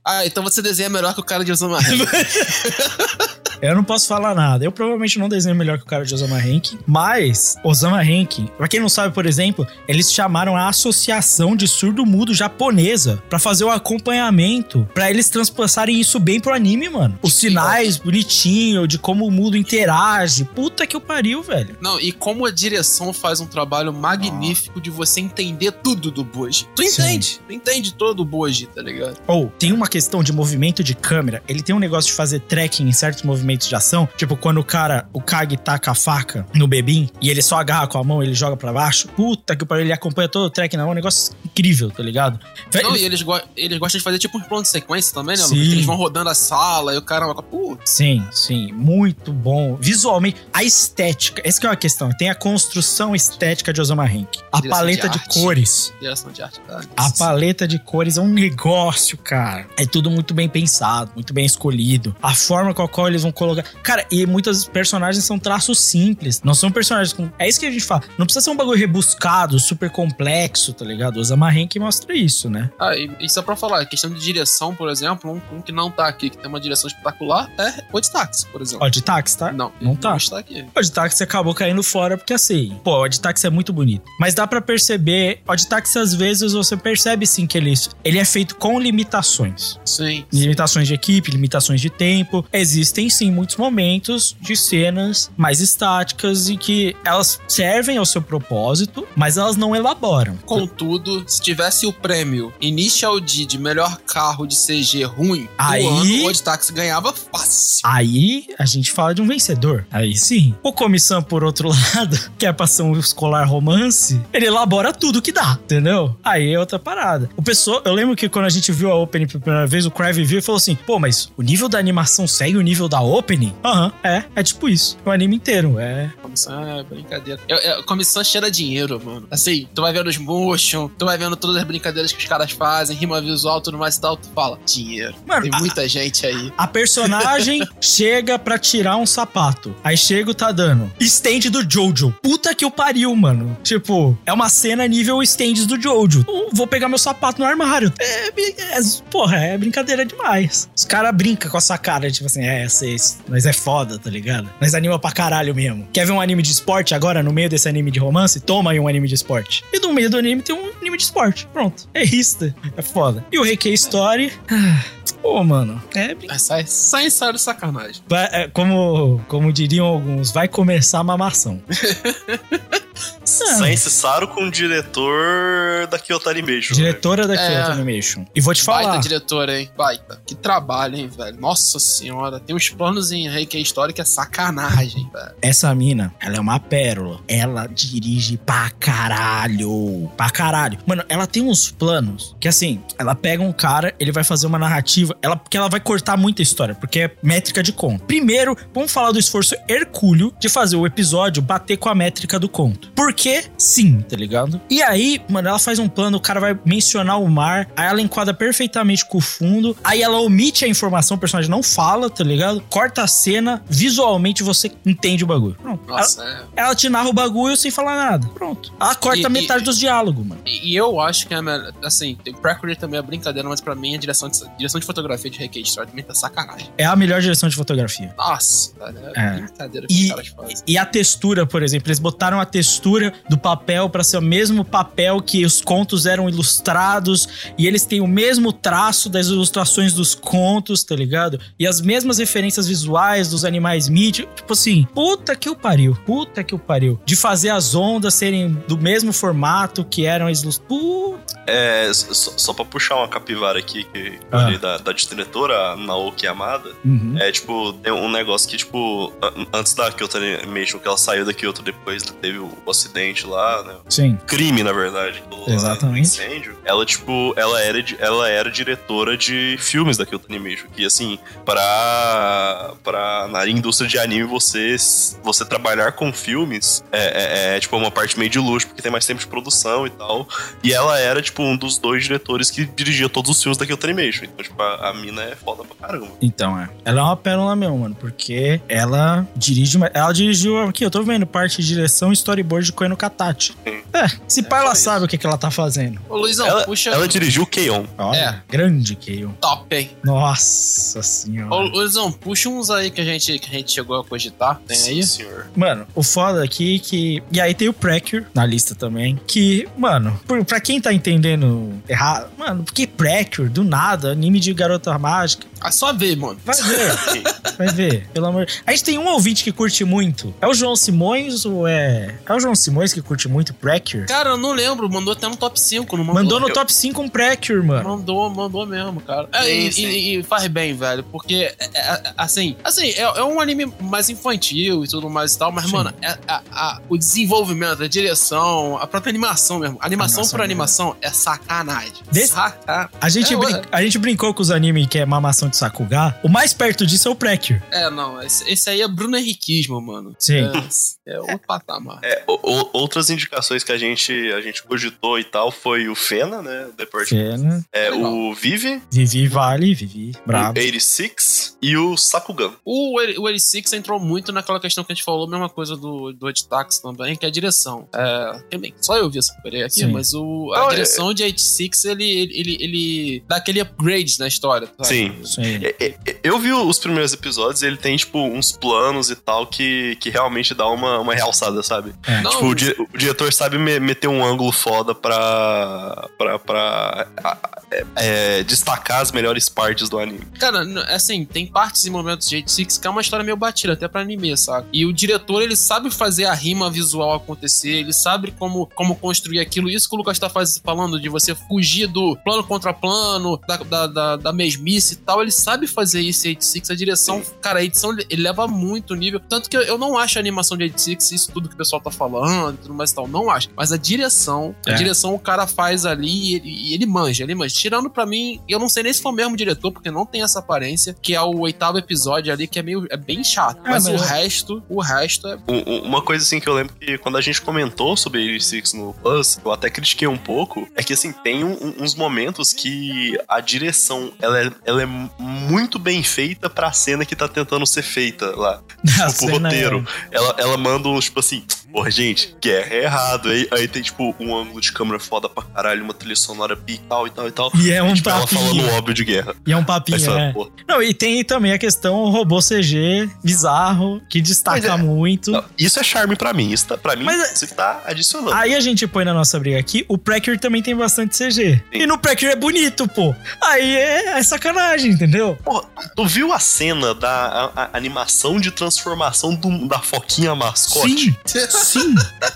Ah, então você desenha melhor que o cara de Osama. <laughs> Eu não posso falar nada. Eu provavelmente não desenho melhor que o cara de Osama Rankin, mas Osama Rankin, pra quem não sabe, por exemplo, eles chamaram a Associação de Surdo Mudo Japonesa pra fazer o acompanhamento, pra eles transpassarem isso bem pro anime, mano. Os sinais bonitinho de como o mudo interage. Puta que o pariu, velho. Não, e como a direção faz um trabalho magnífico de você entender tudo do Boji. Tu Sim. entende, tu entende todo o Boji, tá ligado? Ou tem uma questão de movimento de câmera. Ele tem um negócio de fazer tracking em certos movimentos de ação. Tipo, quando o cara, o Kag taca a faca no bebim e ele só agarra com a mão e ele joga pra baixo. Puta que pariu, ele acompanha todo o tracking na mão. Um negócio incrível, tá ligado? Não, Ele- e eles, go- eles gostam de fazer tipo um plano de sequência também, né, Sim. Eles vão rodando a sala e o caramba, putz. Sim, sim, muito bom. Visualmente, a estética, essa que é uma questão. Tem a construção estética de Osama Rank. A Direção paleta de de, cores. Direção de arte? A paleta de cores é um negócio, cara. É tudo muito bem pensado, muito bem escolhido. A forma com a qual eles vão colocar. Cara, e muitos personagens são traços simples. Não são personagens com. É isso que a gente fala. Não precisa ser um bagulho rebuscado, super complexo, tá ligado? O Osama Rank mostra isso, né? Ah, e, e só pra falar, questão de direção, por exemplo, um, um que não tá aqui, que tem uma direção espetacular, é o de táxi, por exemplo. Ó, de táxi, tá? Não, não tá. Não está aqui. O de táxi acabou caindo fora porque assim, pô, o de táxi é muito bonito. Mas dá pra perceber, o de táxi às vezes você percebe sim que ele, ele é feito com limitações. Sim. Limitações de equipe, limitações de tempo. Existem sim muitos momentos de cenas mais estáticas e que elas servem ao seu propósito, mas elas não elaboram. Contudo, se tivesse o prêmio Initial D de melhor carro de CG ruim Aí- ano, o Odd Taxi ganhava fácil. Aí a gente fala de um vencedor. Aí sim. O Comissão, por outro <laughs> lado, que é pra ser um escolar romance, ele elabora tudo que dá, entendeu? Aí é outra parada. O pessoal, eu lembro que quando a gente viu a opening pela primeira vez, o Crive viu e falou assim: pô, mas o nível da animação segue o nível da opening? Aham, é, é tipo isso. O anime inteiro, é. Comissão é brincadeira. Comissão cheira dinheiro, mano. Assim, tu vai vendo os motion, tu vai vendo todas as brincadeiras que os caras fazem, rima visual, tudo mais e tal, tu fala, dinheiro. Mano, Tem a- muita gente aí. A personagem <laughs> chega pra tirar um sapato. Aí chega o Tadano. Stand do Jojo. Puta que o pariu, mano. Tipo, é uma cena nível stands do Jojo. Vou pegar meu sapato no armário. É, é, porra, é brincadeira demais. Os caras brincam com essa cara, tipo assim, é, vocês, mas é foda, tá ligado? Mas anima pra caralho mesmo. Quer ver um anime de esporte agora, no meio desse anime de romance? Toma aí um anime de esporte. E no meio do anime tem um anime de esporte. Pronto. É isso. É foda. E o Reiki Story. ah, Pô, mano, é brin- Mas sai, sai sério sacanagem. É, como, como diriam alguns, vai começar a mamação. <laughs> Sense Saru com o diretor da Kyoto Animation. né? diretora da É. Kyoto Animation. E vou te falar. Baita diretora, hein? Baita. Que trabalho, hein, velho? Nossa senhora. Tem uns planos em Reiki Story que é sacanagem, velho. Essa mina, ela é uma pérola. Ela dirige pra caralho. Pra caralho. Mano, ela tem uns planos que assim, ela pega um cara, ele vai fazer uma narrativa, ela, porque ela vai cortar muita história, porque é métrica de conto. Primeiro, vamos falar do esforço hercúleo de fazer o episódio bater com a métrica do conto. Por Porque sim, tá ligado? E aí, mano, ela faz um plano, o cara vai mencionar o mar, aí ela enquadra perfeitamente com o fundo, aí ela omite a informação, o personagem não fala, tá ligado? Corta a cena, visualmente você entende o bagulho. Pronto. Nossa, ela, é. ela te narra o bagulho sem falar nada. Pronto. Ela corta E- metade e- dos diálogos, mano. E, eu acho que, é, assim, o Prequel também é brincadeira, mas pra mim a direção de, direção de fotografia de Requiem também tá sacanagem. É a melhor direção de fotografia. Nossa, cara, é, É. brincadeira que E- os caras fazem. E a textura, por exemplo, eles botaram a textura do papel pra ser o mesmo papel que os contos eram ilustrados e eles têm o mesmo traço das ilustrações dos contos, tá ligado? E as mesmas referências visuais dos animais míticos. Tipo assim, puta que o pariu, puta que o pariu. De fazer as ondas serem do mesmo formato que eram as ilustrações. Puta. É, só, só pra puxar uma capivara aqui que Ah. da, da diretora, Naoki Yamada, Uhum. é tipo, tem um negócio que, tipo, an- antes da Kyoto Animation, que ela saiu da Kyoto depois, teve o acidente lá, né? Sim. Crime, na verdade, lá Exatamente. incêndio. Ela, tipo, ela era, ela era diretora de filmes da Kyoto Animation. Que, assim, pra, pra na indústria de anime, você, você trabalhar com filmes é, é- é, tipo, uma parte meio de luxo, porque tem mais tempo de produção e tal. E ela era, tipo, um dos dois diretores que dirigia todos os filmes da Kyoto Animation. Então, tipo, a, a mina é foda pra caramba. Então, é. Ela é uma pérola mesmo, mano, porque ela dirige. uma- Ela dirigiu aqui, eu tô vendo parte de direção e storyboard de Koeno Katachi. Sim. É, se É, pá, ela isso. sabe o que, que ela tá fazendo. Ô, Luizão, Ela, puxa. ela dirigiu o Keion. Olha, É. grande Keio. Top, hein? Nossa Ô, senhora. Luizão, puxa uns aí que a gente, que a gente chegou a cogitar. Tem aí? Sim, senhor. Mano, o foda aqui é que. E aí tem o Precure na lista também. Que, mano, por, pra quem tá entendendo errado, mano, porque Precure, do nada, anime de garota mágica. Ah, só ver, mano. Vai <laughs> ver, vai ver, pelo amor. A gente tem um ouvinte que curte muito. É o João Simões ou é. É o João Simões que curte muito Precure? Cara, eu não lembro, mandou até no top 5, não mandou? Mandou no Eu- top 5 um Precure, mano. Mandou, mandou mesmo, cara. É, Sim, e, sim. e- e faz bem, velho, porque, é, é, assim, assim é, é um anime mais infantil e tudo mais e tal, mas, Sim. mano, é- a- a- o desenvolvimento, a direção, a própria animação mesmo, animação Animação por mesmo. animação é sacanagem. Desse- Sacanagem. A gente, É, brin- a gente brincou com os animes que é mamação de Sakuga. O mais perto disso é o Precure. É, não, esse, esse aí é Bruno Henriquismo, mano. Sim. É, é outro patamar. É, o- o- outras indicações que a gente, a gente cogitou e tal foi o Fena, né? o Deportivo. Pena. É, Legal. o Vive, Vivi vale, Vivi. o Brabo. 86 e o Sakugan. O, o 86 entrou muito naquela questão que a gente falou, mesma coisa do, do Editax também, que é a direção. É, também, só eu vi essa porcaria aqui, Sim. mas o, a Não, é- direção de 86, ele, ele, ele, ele dá aquele upgrade na história. sabe? Sim. Sim. É, é, é, Eu vi os primeiros episódios e ele tem, tipo, uns planos e tal que, que realmente dá uma, uma realçada, sabe? É. Não, Tipo, o, di- o diretor sabe me- meter um ângulo foda pra. pra, pra é, é, destacar as melhores partes do anime. Cara, assim, tem partes e momentos de 86 que é uma história meio batida, até pra anime, sabe? E o diretor, ele sabe fazer a rima visual acontecer, ele sabe como, como construir aquilo. Isso que o Lucas tá faz, falando, de você fugir do plano contra plano, da, da, da, da mesmice e tal, ele sabe fazer isso em 86. A direção, cara, a edição ele, leva muito nível. Tanto que eu, eu não acho a animação de 86, isso tudo que o pessoal tá falando e tudo mais e tal, não acho. Mas a direção, a É. direção o cara faz ali e ele, e ele manja, ele manja. Tirando pra mim, eu não sei nem se foi o mesmo diretor, porque não tem essa aparência, que é o oitavo episódio ali, que é meio, é bem chato. É, mas, mas o resto, o resto é Um- um- Uma coisa assim que eu lembro que quando a gente comentou sobre 86 no Plus, eu até critiquei um pouco, é que assim, tem um- uns momentos que a direção ela é, ela é muito bem feita pra cena que tá tentando ser feita lá. <laughs> A Tipo, o cena é- roteiro. Ela, ela manda um, tipo assim, porra, gente, guerra é errado. Aí, aí tem, tipo, um ângulo de câmera foda pra caralho, uma trilha sonora pica e tal e tal e tal. E é um tipo, ela falando papinho. óbvio de guerra. E é um papinho, é. pô, Não, e tem também a questão robô CG bizarro, que destaca é- muito. não, isso é charme pra mim. Isso tá, pra mim, Mas é- isso que tá adicionando. Aí a gente põe na nossa briga aqui, o Precure também tem bastante CG. E no Precure é bonito, pô. Aí é, é sacanagem, entendeu? Porra, tu viu a cena da a- a animação de transformação do- da foquinha mascote? Sim, sim.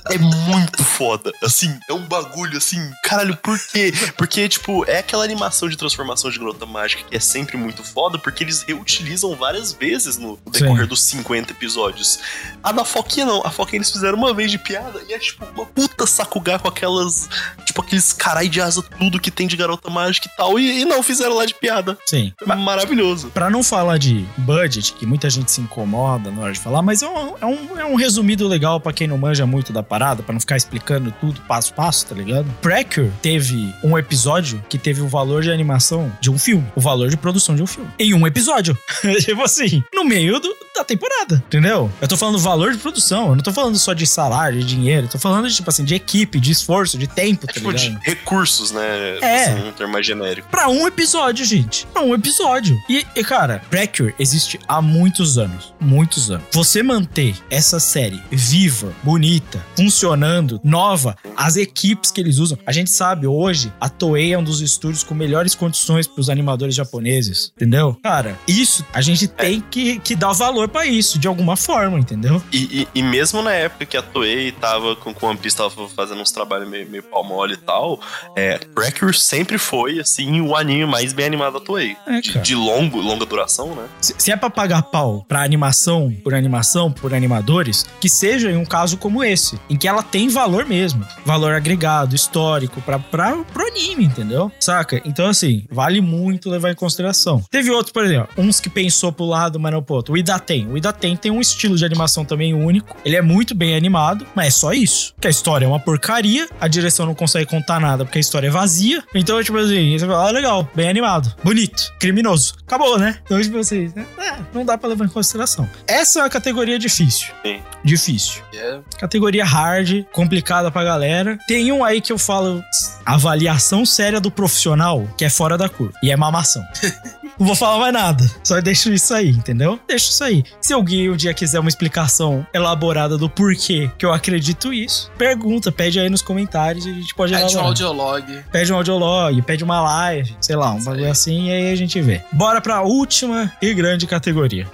É muito foda. Assim, é um bagulho assim. Caralho, por quê? Porque, tipo, é aquela animação de transformação de garota mágica que é sempre muito foda, porque eles reutilizam várias vezes no decorrer Sim. dos 50 episódios. A da foquinha não. A foquinha eles fizeram uma vez de piada e é tipo uma puta sacugar com aquelas. Tipo, aqueles carai de asa, tudo que tem de garota mágica e tal. E, e não fizeram lá de piada. Sim. Foi maravilhoso. Pra não falar de budget, que muita gente se incomoda na hora de falar, mas é um, é um, é um resumido legal pra quem não não manja muito da parada, pra não ficar explicando tudo passo a passo, tá ligado? Precure teve um episódio que teve o valor de animação de um filme, o valor de produção de um filme. Em um episódio. <laughs> tipo assim, no meio do, da temporada, entendeu? Eu tô falando valor de produção, eu não tô falando só de salário, de dinheiro, eu tô falando, de, tipo assim, de equipe, de esforço, de tempo, tá Tipo, de ligado? recursos, né? É. Assim, um termo mais genérico. Pra um episódio, gente. Pra um episódio. E, e, cara, Precure existe há muitos anos. Muitos anos. Você manter essa série viva, bonita, funcionando, nova, as equipes que eles usam. A gente sabe hoje, a Toei é um dos estúdios com melhores condições pros animadores japoneses. Entendeu? Cara, isso, a gente tem que, que dar valor pra isso, de alguma forma, entendeu? E, e- e mesmo na época que a Toei tava com, com One Piece, tava fazendo uns trabalhos meio, meio pau mole e tal, é, Precure sempre foi, assim, o anime mais bem animado da Toei. É, de, de longo, longa duração, né? Se, se é pra pagar pau pra animação, por animação, por animadores, que seja em um caso como esse, em que ela tem valor mesmo. Valor agregado, histórico, pra, pra, pro anime, entendeu? Saca? Então, assim, vale muito levar em consideração. Teve outros, por exemplo, uns que pensou pro lado, mas não pro outro. O Idaten. O Idaten tem um estilo de animação também único. Ele é muito bem animado, mas é só isso. Que a história é uma porcaria, a direção não consegue contar nada porque a história é vazia. Então, tipo assim, você fala, ah, legal, bem animado, bonito, criminoso. Acabou, né? Então, tipo assim, né? É, não dá pra levar em consideração. Essa é uma categoria difícil. Sim. Difícil. É. Categoria hard, complicada pra galera. Tem um aí que eu falo avaliação séria do profissional, que é fora da curva. E é mamação. <laughs> Não vou falar mais nada. Só deixo isso aí, entendeu? Deixo isso aí. Se alguém um dia quiser uma explicação elaborada do porquê que eu acredito isso, pergunta, pede aí nos comentários e a gente pode Pede um elaborar. audiolog. Pede um audiolog, pede uma live, sei lá, um bagulho assim, e aí a gente vê. Bora pra última e grande categoria.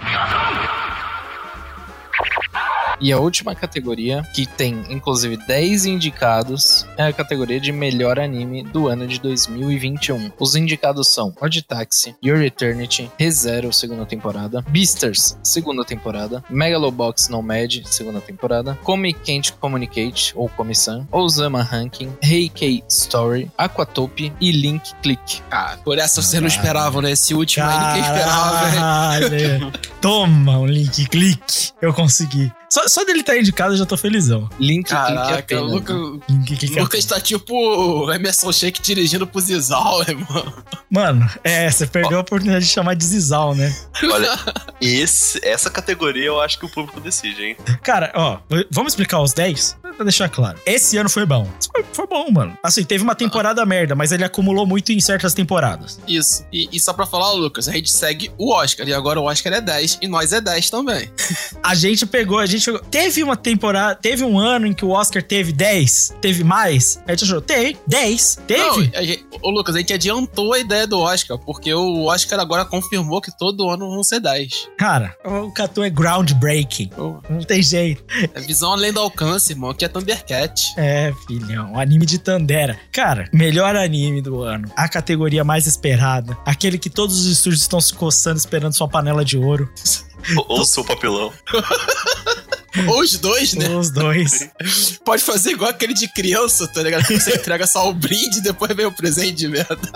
E a última categoria, que tem inclusive 10 indicados, é a categoria de melhor anime do ano de 2021. Os indicados são Odd Taxi, Your Eternity, ReZero, segunda temporada, Beasters, segunda temporada, Megalobox Nomad, segunda temporada, Come Can't Communicate, ou Come-san, Osama Ranking, Heikei Story, Aquatope e Link Click. Cara, por essa você não esperava, né? Esse último aí ninguém esperava, velho. Caralho. <laughs> Toma um link, clique. Eu consegui. Só, só dele estar indicado eu já tô felizão. Link é Caraca, o apenas. Lucas, Link, clique. Lucas tá tipo Emerson Shake dirigindo pro Zizal, <laughs> irmão. Mano, é, você perdeu a oportunidade de chamar de Zizal, né? Olha, esse, essa categoria eu acho que o público decide, hein? Cara, ó, vamos explicar os 10? Pra deixar claro. Esse ano foi bom. Foi, foi bom, mano. Assim, teve uma temporada merda, mas ele acumulou muito em certas temporadas. Isso. E, e só pra falar, Lucas, a gente segue o Oscar. E agora o Oscar é 10 e nós é 10 também. A gente pegou, a gente pegou. Teve uma temporada, teve um ano em que o Oscar teve 10, teve mais. A gente achou, tem, 10, teve. Não, a gente, ô Lucas, a gente adiantou a ideia do Oscar, porque o Oscar agora confirmou que todo ano vão ser 10. Cara, o Catu é groundbreaking. Pô, Não tem jeito. É visão além do alcance, irmão. Aqui é Thundercat. É, filhão, anime de Tandera. Cara, melhor anime do ano. A categoria mais esperada. Aquele que todos os estúdios estão se coçando esperando sua panela de ouro. Ou, ou seu papelão. <laughs> Ou os dois, né? Os dois. <laughs> Pode fazer igual aquele de criança, tá ligado? Que Você <laughs> entrega só o brinde e depois vem o presente de merda.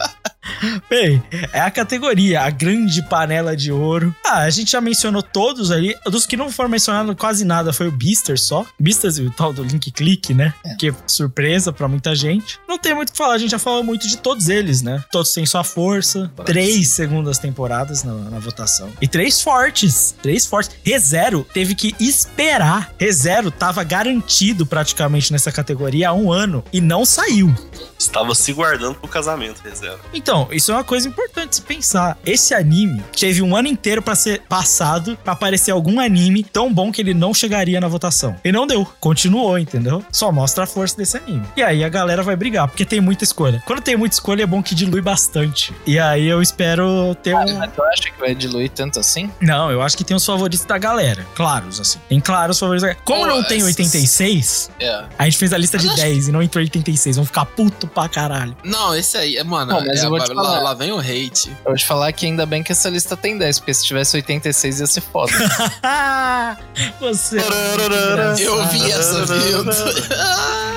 Bem, é a categoria, a grande panela de ouro. Ah, a gente já mencionou todos ali. Dos que não foram mencionados quase nada foi o Beasters só. Beasters e o tal do Link Click, né? Que é surpresa pra muita gente. Não tem muito o que falar, a gente já falou muito de todos eles, né? Todos têm sua força. Três segundas temporadas na, na votação. E três fortes. Três fortes. ReZero teve que esperar. ReZero tava garantido praticamente nessa categoria há um ano e não saiu. Estava se guardando pro casamento, reserva. Então, isso é uma coisa importante de se pensar. Esse anime teve um ano inteiro pra ser passado pra aparecer algum anime tão bom que ele não chegaria na votação. E não deu. Continuou, entendeu? Só mostra a força desse anime. E aí a galera vai brigar, porque tem muita escolha. Quando tem muita escolha, é bom que dilui bastante. E aí eu espero ter um. Mas tu acha que vai diluir tanto assim? Não, eu acho que tem os favoritos da galera. Claros, assim. Tem claros favoritos da galera. Como não tem esses- 86, É. a gente fez a lista de Mas acho- 10 e não entrou 86. Vão ficar puto pra caralho. Não, esse aí, é, mano, Não, mas é, eu vou te lá, falar. lá vem o hate. Eu vou te falar que ainda bem que essa lista tem 10, porque se tivesse 86 ia ser foda. <laughs> Você. é. Eu vi essa vindo. <laughs>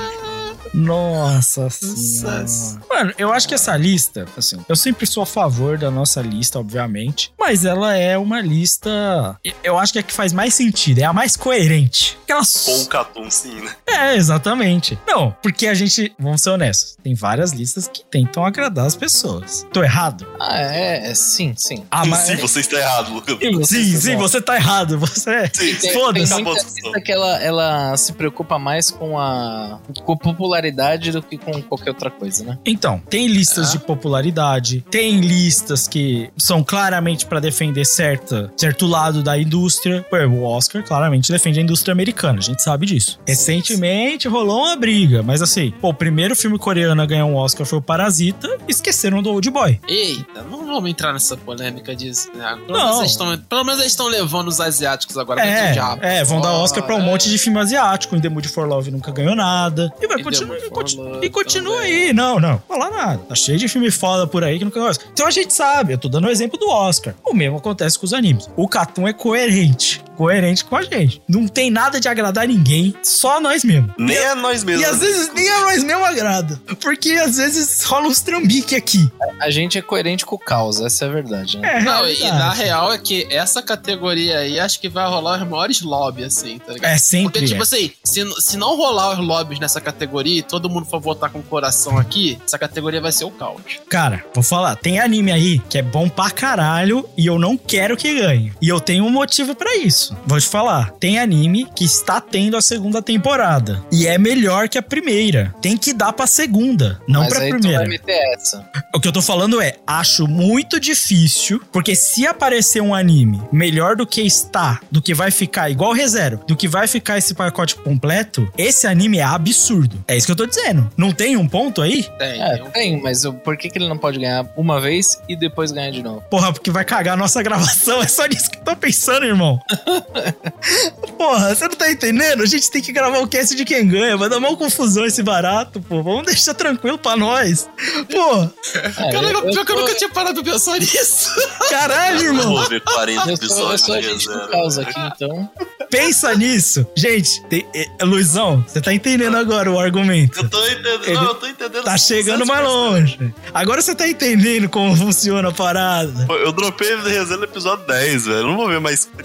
Nossa senhora. Mano, eu acho que essa lista, assim, eu sempre sou a favor da nossa lista, obviamente, mas ela é uma lista. Eu acho que é a que faz mais sentido, é a mais coerente. Aquelas. Com o Catum, sim, né? É, exatamente. Não, porque a gente, vamos ser honestos, tem várias listas que tentam agradar as pessoas. Tô errado? Ah, é, é, sim, sim. Ah, mas. Sim, você está errado, Lucas. Sim, sim, você tá errado. Você. Sim, Tem, Foda-se. tem muita lista que ela, ela se preocupa mais com a, com a popularidade do que com qualquer outra coisa, né? Então, tem listas Ah. de popularidade, tem listas que são claramente pra defender certa, certo lado da indústria. O Oscar claramente defende a indústria americana, a gente sabe disso. Recentemente rolou uma briga, mas assim, pô, o primeiro filme coreano a ganhar um Oscar foi o Parasita, e esqueceram do Old Boy. Eita, não vamos entrar nessa polêmica disso. Né? Pelo, Não. Menos eles estão, pelo menos eles estão levando os asiáticos agora pra É, diabo. é, vão dar Oscar pra um é. monte de filme asiático. In The Mood for Love nunca ganhou nada. E vai The continuar. E, Love e continua também. aí. Não, não. Não falar nada. Tá cheio de filme foda por aí que nunca ganhou Oscar. Então a gente sabe, eu tô dando o exemplo do Oscar. O mesmo acontece com os animes. O Catum é coerente. Coerente com a gente. Não tem nada de agradar ninguém, só nós mesmos. Nem é nós mesmos. E às vezes nem a nós mesmo agrada. Porque às vezes rola uns trambique aqui. A gente é coerente com o caos, essa é a verdade, né? É, Não, e realidade. na real é que essa categoria aí acho que vai rolar os maiores lobbies, assim, tá ligado? É sempre. Porque, tipo é. assim, se, se não rolar os lobbies nessa categoria e todo mundo for votar com o coração aqui, essa categoria vai ser o caos. Cara, vou falar, tem anime aí que é bom pra caralho e eu não quero que ganhe. E eu tenho um motivo pra isso. Vou te falar, tem anime que está tendo a segunda temporada e é melhor que a primeira. Tem que dar pra segunda, não Mas pra aí tu primeira. vai meter essa. O que eu tô falando é, acho muito difícil, porque se aparecer um anime melhor do que está, do que vai ficar igual ReZero, do que vai ficar esse pacote completo, esse anime é absurdo. É isso que eu tô dizendo. Não tem um ponto aí? Tem, É, tem mas eu- por que, que ele não pode ganhar uma vez e depois ganhar de novo? Porra, porque vai cagar a nossa <laughs> gravação. É só nisso que eu tô pensando, irmão. <laughs> Porra, você não tá entendendo? A gente tem que gravar o cast de quem ganha. Vai dar uma confusão esse barato, pô. Vamos deixar tranquilo pra nós. Pô, É, Cara, eu, eu, pior que eu nunca tinha parado pra pensar <laughs> nisso. caralho, Eu irmão. vou ver 40 eu sou, eu episódios sou a gente do caos aqui, então. Pensa nisso. Gente, tem- é, Luizão, você tá entendendo agora o argumento. Eu tô entendendo, Ele não, eu tô entendendo. Tá chegando mais 100%. longe. Agora você tá entendendo como funciona a parada. Pô, Eu dropei resenha no episódio 10, velho. Não vou ver mais. <laughs>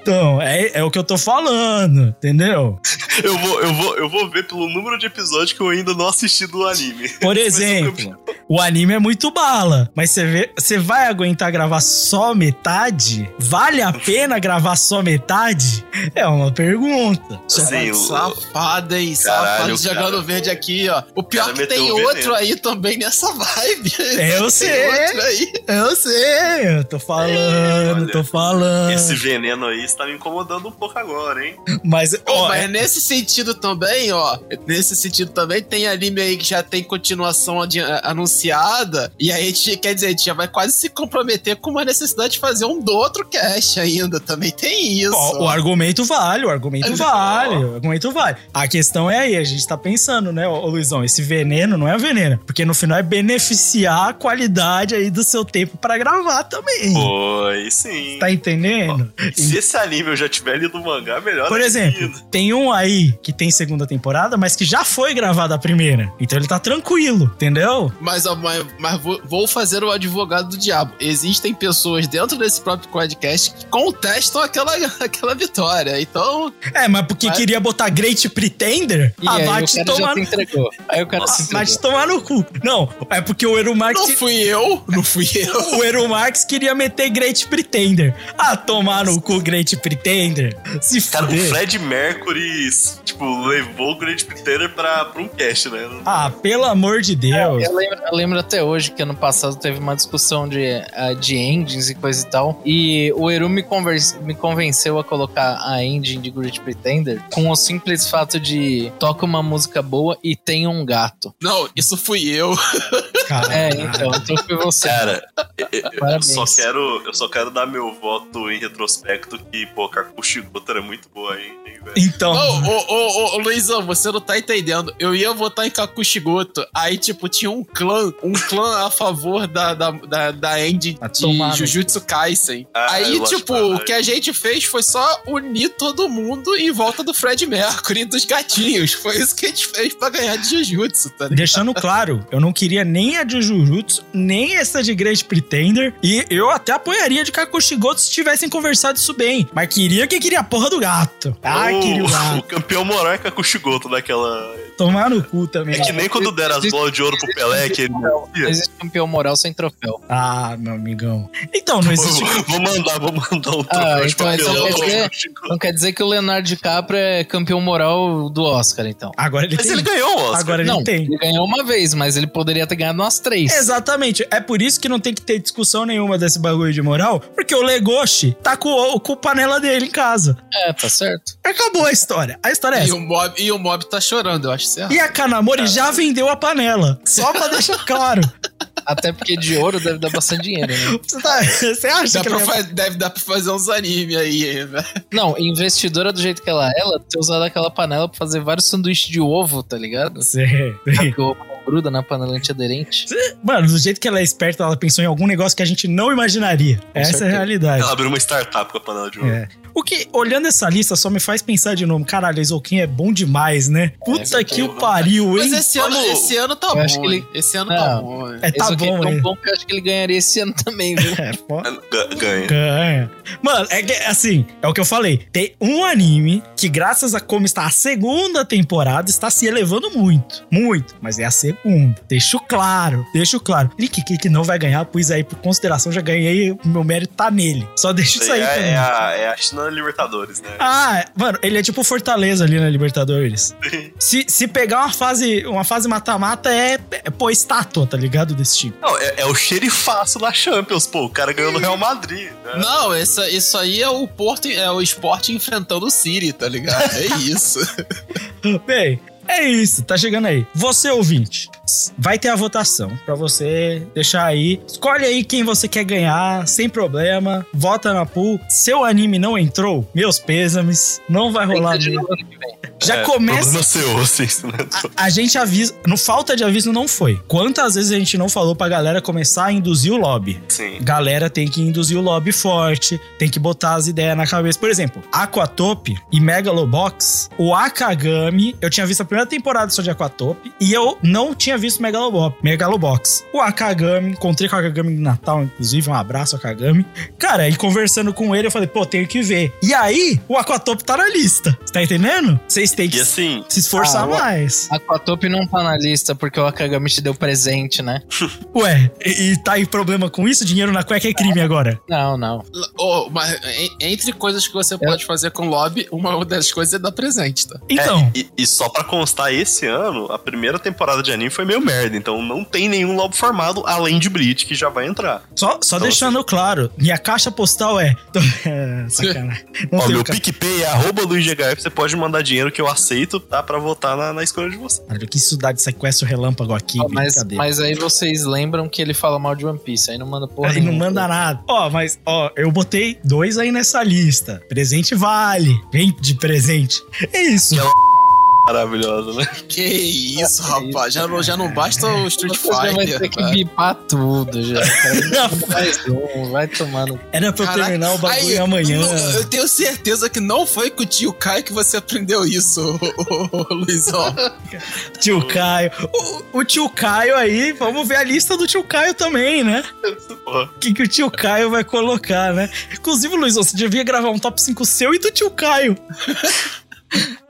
Então, é, é o que eu tô falando, entendeu? Eu vou, eu, vou, eu vou ver pelo número de episódios que eu ainda não assisti do anime. Por exemplo, o anime é muito bala, mas você vê, você vai aguentar gravar só metade? Vale a pena gravar só metade? É uma pergunta. Sim, o- Safado, hein? Caralho, Safado jogando cara. verde aqui, ó. O pior cara que tem outro veneno. aí também nessa vibe. Eu Tem sei. outro aí. Eu sei, eu tô falando, Olha, tô falando. Esse veneno aí está me incomodando um pouco agora, hein? Mas, ó, mas é- nesse sentido também, ó. Nesse sentido também, tem anime aí que já tem continuação adi- anunciada. E aí, a gente, quer dizer, a gente já vai quase se comprometer com uma necessidade de fazer um do outro cast ainda. Também tem isso. ó, o argumento vale, o argumento vale, o argumento vale. A questão é aí, a gente tá pensando, né, ô Luizão, esse veneno não é veneno, porque no final é beneficiar a qualidade aí do seu tempo pra gravar também. Foi, sim. Tá entendendo? Se esse anime eu já tiver lido o mangá, melhor Por exemplo, ainda. tem um aí que tem segunda temporada, mas que já foi gravada a primeira. Então ele tá tranquilo, entendeu? Mas, mas, mas vou, vou fazer o advogado do diabo. Existem pessoas dentro desse próprio podcast que contestam aquela, <laughs> aquela vitória. Então, É, mas porque Mas- queria botar Great Pretender, E aí vai o te cara já tomar. se entregou. Aí o cara se entregou. te tomar no cu. Não, é porque o Eru Marx. não fui eu, não fui <laughs> eu. O Eru Marx queria meter Great Pretender. Ah, tomar no cu Great Pretender. Se Cara, o fuder. Fred Mercury, tipo, levou o Great Pretender pra, pra um cast, né? Ah, pelo amor de Deus. Eu lembro, eu lembro até hoje que ano passado teve uma discussão de, ah, de engines e coisa e tal. E o Eru me, me convenceu a colocar a engine de Great Pretender com o simples fato de toca uma música boa e tem um gato. Não, isso fui eu. Cara, É, então, então foi você. Cara, eu- só quero, eu só quero dar meu voto em retrospecto que, pô, Kakushi Goto era muito boa aí, hein, velho. Então, Ô, ô, ô, ô, Luizão, você não tá entendendo. Eu ia votar em Kakushigoto. Aí, tipo, tinha um clã, um clã a favor da, da, da, da de tomar no Jujutsu Kaisen. Ah, aí, tipo, o. que a gente fez foi só unir todo mundo em volta do Fred Mercury e dos gatinhos. Foi isso que a gente fez pra ganhar de Jujutsu, tá ligado? deixando claro, eu não queria nem a de Jujutsu, nem essa de Great Pretender, e eu até apoiaria de Kakushigoto se tivessem conversado isso bem. Mas queria que queria a porra do gato. Ah, o, queria o <laughs> o gato. campeão moral é Kakushi Goto daquela. Tomar no cu também. É que nem quando deram as bolas de ouro pro Pelé, que ele. Não existe campeão moral sem troféu. Ah, meu amigão. Então, não existe. Vou, vou mandar, vou mandar um troféu Ah, de então isso papelão quer dizer-. Não quer dizer que o Leonardo DiCaprio é campeão moral do Oscar, então. Agora ele Mas tem. ele ganhou o Oscar. Agora ele não, tem. ele ganhou uma vez, mas ele poderia ter ganhado umas três. Exatamente. É por isso que não tem que ter discussão nenhuma desse bagulho de moral, porque o Legoshi tá com, o- com a panela dele em casa. É, tá certo. Acabou a história. A história é E essa. o, mob, e o Mob tá chorando, eu acho certo. E a Kanamori já vendeu a panela. Só pra deixar <laughs> claro. Até porque de ouro deve dar bastante dinheiro, né? Você, tá- você acha Dá que pra ela- fa- deve dar pra fazer uns anime aí, velho. Não, investidora do jeito que ela é, ela ter usado aquela panela pra fazer vários sanduíches de ovo, tá ligado? Porque o ovo não gruda na panela antiaderente. Mano, do jeito que ela é esperta, ela pensou em algum negócio que a gente não imaginaria. Essa é a certeza. realidade. Ela abriu uma startup com a panela de ouro. É. O que, olhando essa lista, só me faz pensar de novo. Caralho, Exoquim é bom demais, né? Puta É, que o pariu, Mas hein? esse ano, esse ano tá Eu bom. acho que ele-? Esse ano tá Não. bom. hein? É, tá aqui bom, é tão bom que eu acho que ele ganharia esse ano também, viu? <laughs> É, foda. Ga- Ganha. Ganha. Mano, é que, assim, é o que eu falei. Tem um anime que, graças a como está a segunda temporada, está se elevando muito. Muito. Mas é a segunda. Deixo claro. Deixo claro. Link que não vai ganhar, pois aí, por consideração, já ganhei. O meu mérito tá nele. Só deixa isso aí é, também. é a, é a China Libertadores, né? Ah, mano, ele é tipo Fortaleza ali na Libertadores. Se, se pegar uma fase uma fase mata-mata, é, é pô, estátua, tá ligado? Desse tipo. Não, é, é o xerifaço da Champions, pô. O cara ganhou no Real Madrid. Né? Não, essa, isso aí é o Porto, é o esporte enfrentando o City, tá ligado? É isso. <laughs> Bem, é isso, tá chegando aí. Você, ouvinte, vai ter a votação pra você deixar aí. Escolhe aí quem você quer ganhar, sem problema. Vota na pool. Seu anime não entrou, meus pêsames. Não vai Tem que rolar ser de novo ano que vem. Já É, começa. Problema seu, assim, <laughs> né? A, a gente avisa. No falta de aviso não foi. Quantas vezes a gente não falou pra galera começar a induzir o lobby? Sim. Galera tem que induzir o lobby forte, tem que botar as ideias na cabeça. Por exemplo, Aquatop e Megalobox, o Akagami, eu tinha visto a primeira temporada só de Aquatop e eu não tinha visto Megalobo Megalobox. O Akagami, encontrei com o Akagami no Natal, inclusive, um abraço Akagami. Cara, e conversando com ele, eu falei, pô, tenho que ver. E aí, o Aquatop tá na lista. Você tá entendendo? Vocês têm que E assim, se esforçar Ah, mais. A Aquatop não tá na lista porque o Akagami te deu presente, né? <laughs> Ué, e, e tá aí problema com isso? Dinheiro na cueca é crime agora. Não, não. Ô, mas en- entre coisas que você pode fazer com lobby, uma das coisas é dar presente, tá? Então, e, e só pra constar, esse ano, a primeira temporada de anime foi meio merda. Então não tem nenhum lobo formado além de Bleach que já vai entrar. só, só Então, deixando claro, minha caixa postal é. <laughs> é <laughs> sacanagem. Não Ó, meu PicPay é arroba LuizGHF, você pode mandar dinheiro que eu aceito, tá? Pra votar na, na escolha de você. Caralho, que estudar de sequestro relâmpago aqui, Ó, mas, mas aí vocês lembram que ele fala mal de One Piece, aí não manda porra Aí não manda nada. Ó, mas, ó, eu botei dois aí nessa lista. Presente vale. Vem de presente. É isso. Que Maravilhosa, né? <laughs> Que isso, rapaz. Já não, já não basta o Street Você já vai ter Fighter. que bipar tudo já. Mais <laughs> um, vai tomando. Era pra eu Caraca, terminar o bagulho aí, amanhã. não, Eu tenho certeza que não foi com o tio Kai que você aprendeu isso, ô, ô, ô, Luizão. <laughs> Tio Caio. O, o tio Caio aí, vamos ver a lista do tio Caio também, né? O que, que o tio Caio vai colocar, né? Inclusive, Luiz, você devia gravar um top 5 seu e do tio Caio.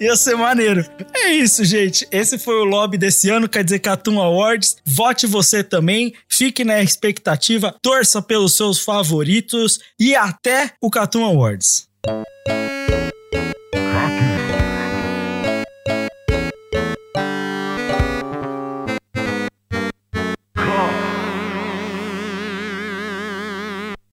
Ia ser maneiro. É isso, gente. Esse foi o lobby desse ano, quer dizer Catum Awards. Vote você também. Fique na expectativa. Torça pelos seus favoritos. E até o Catum Awards.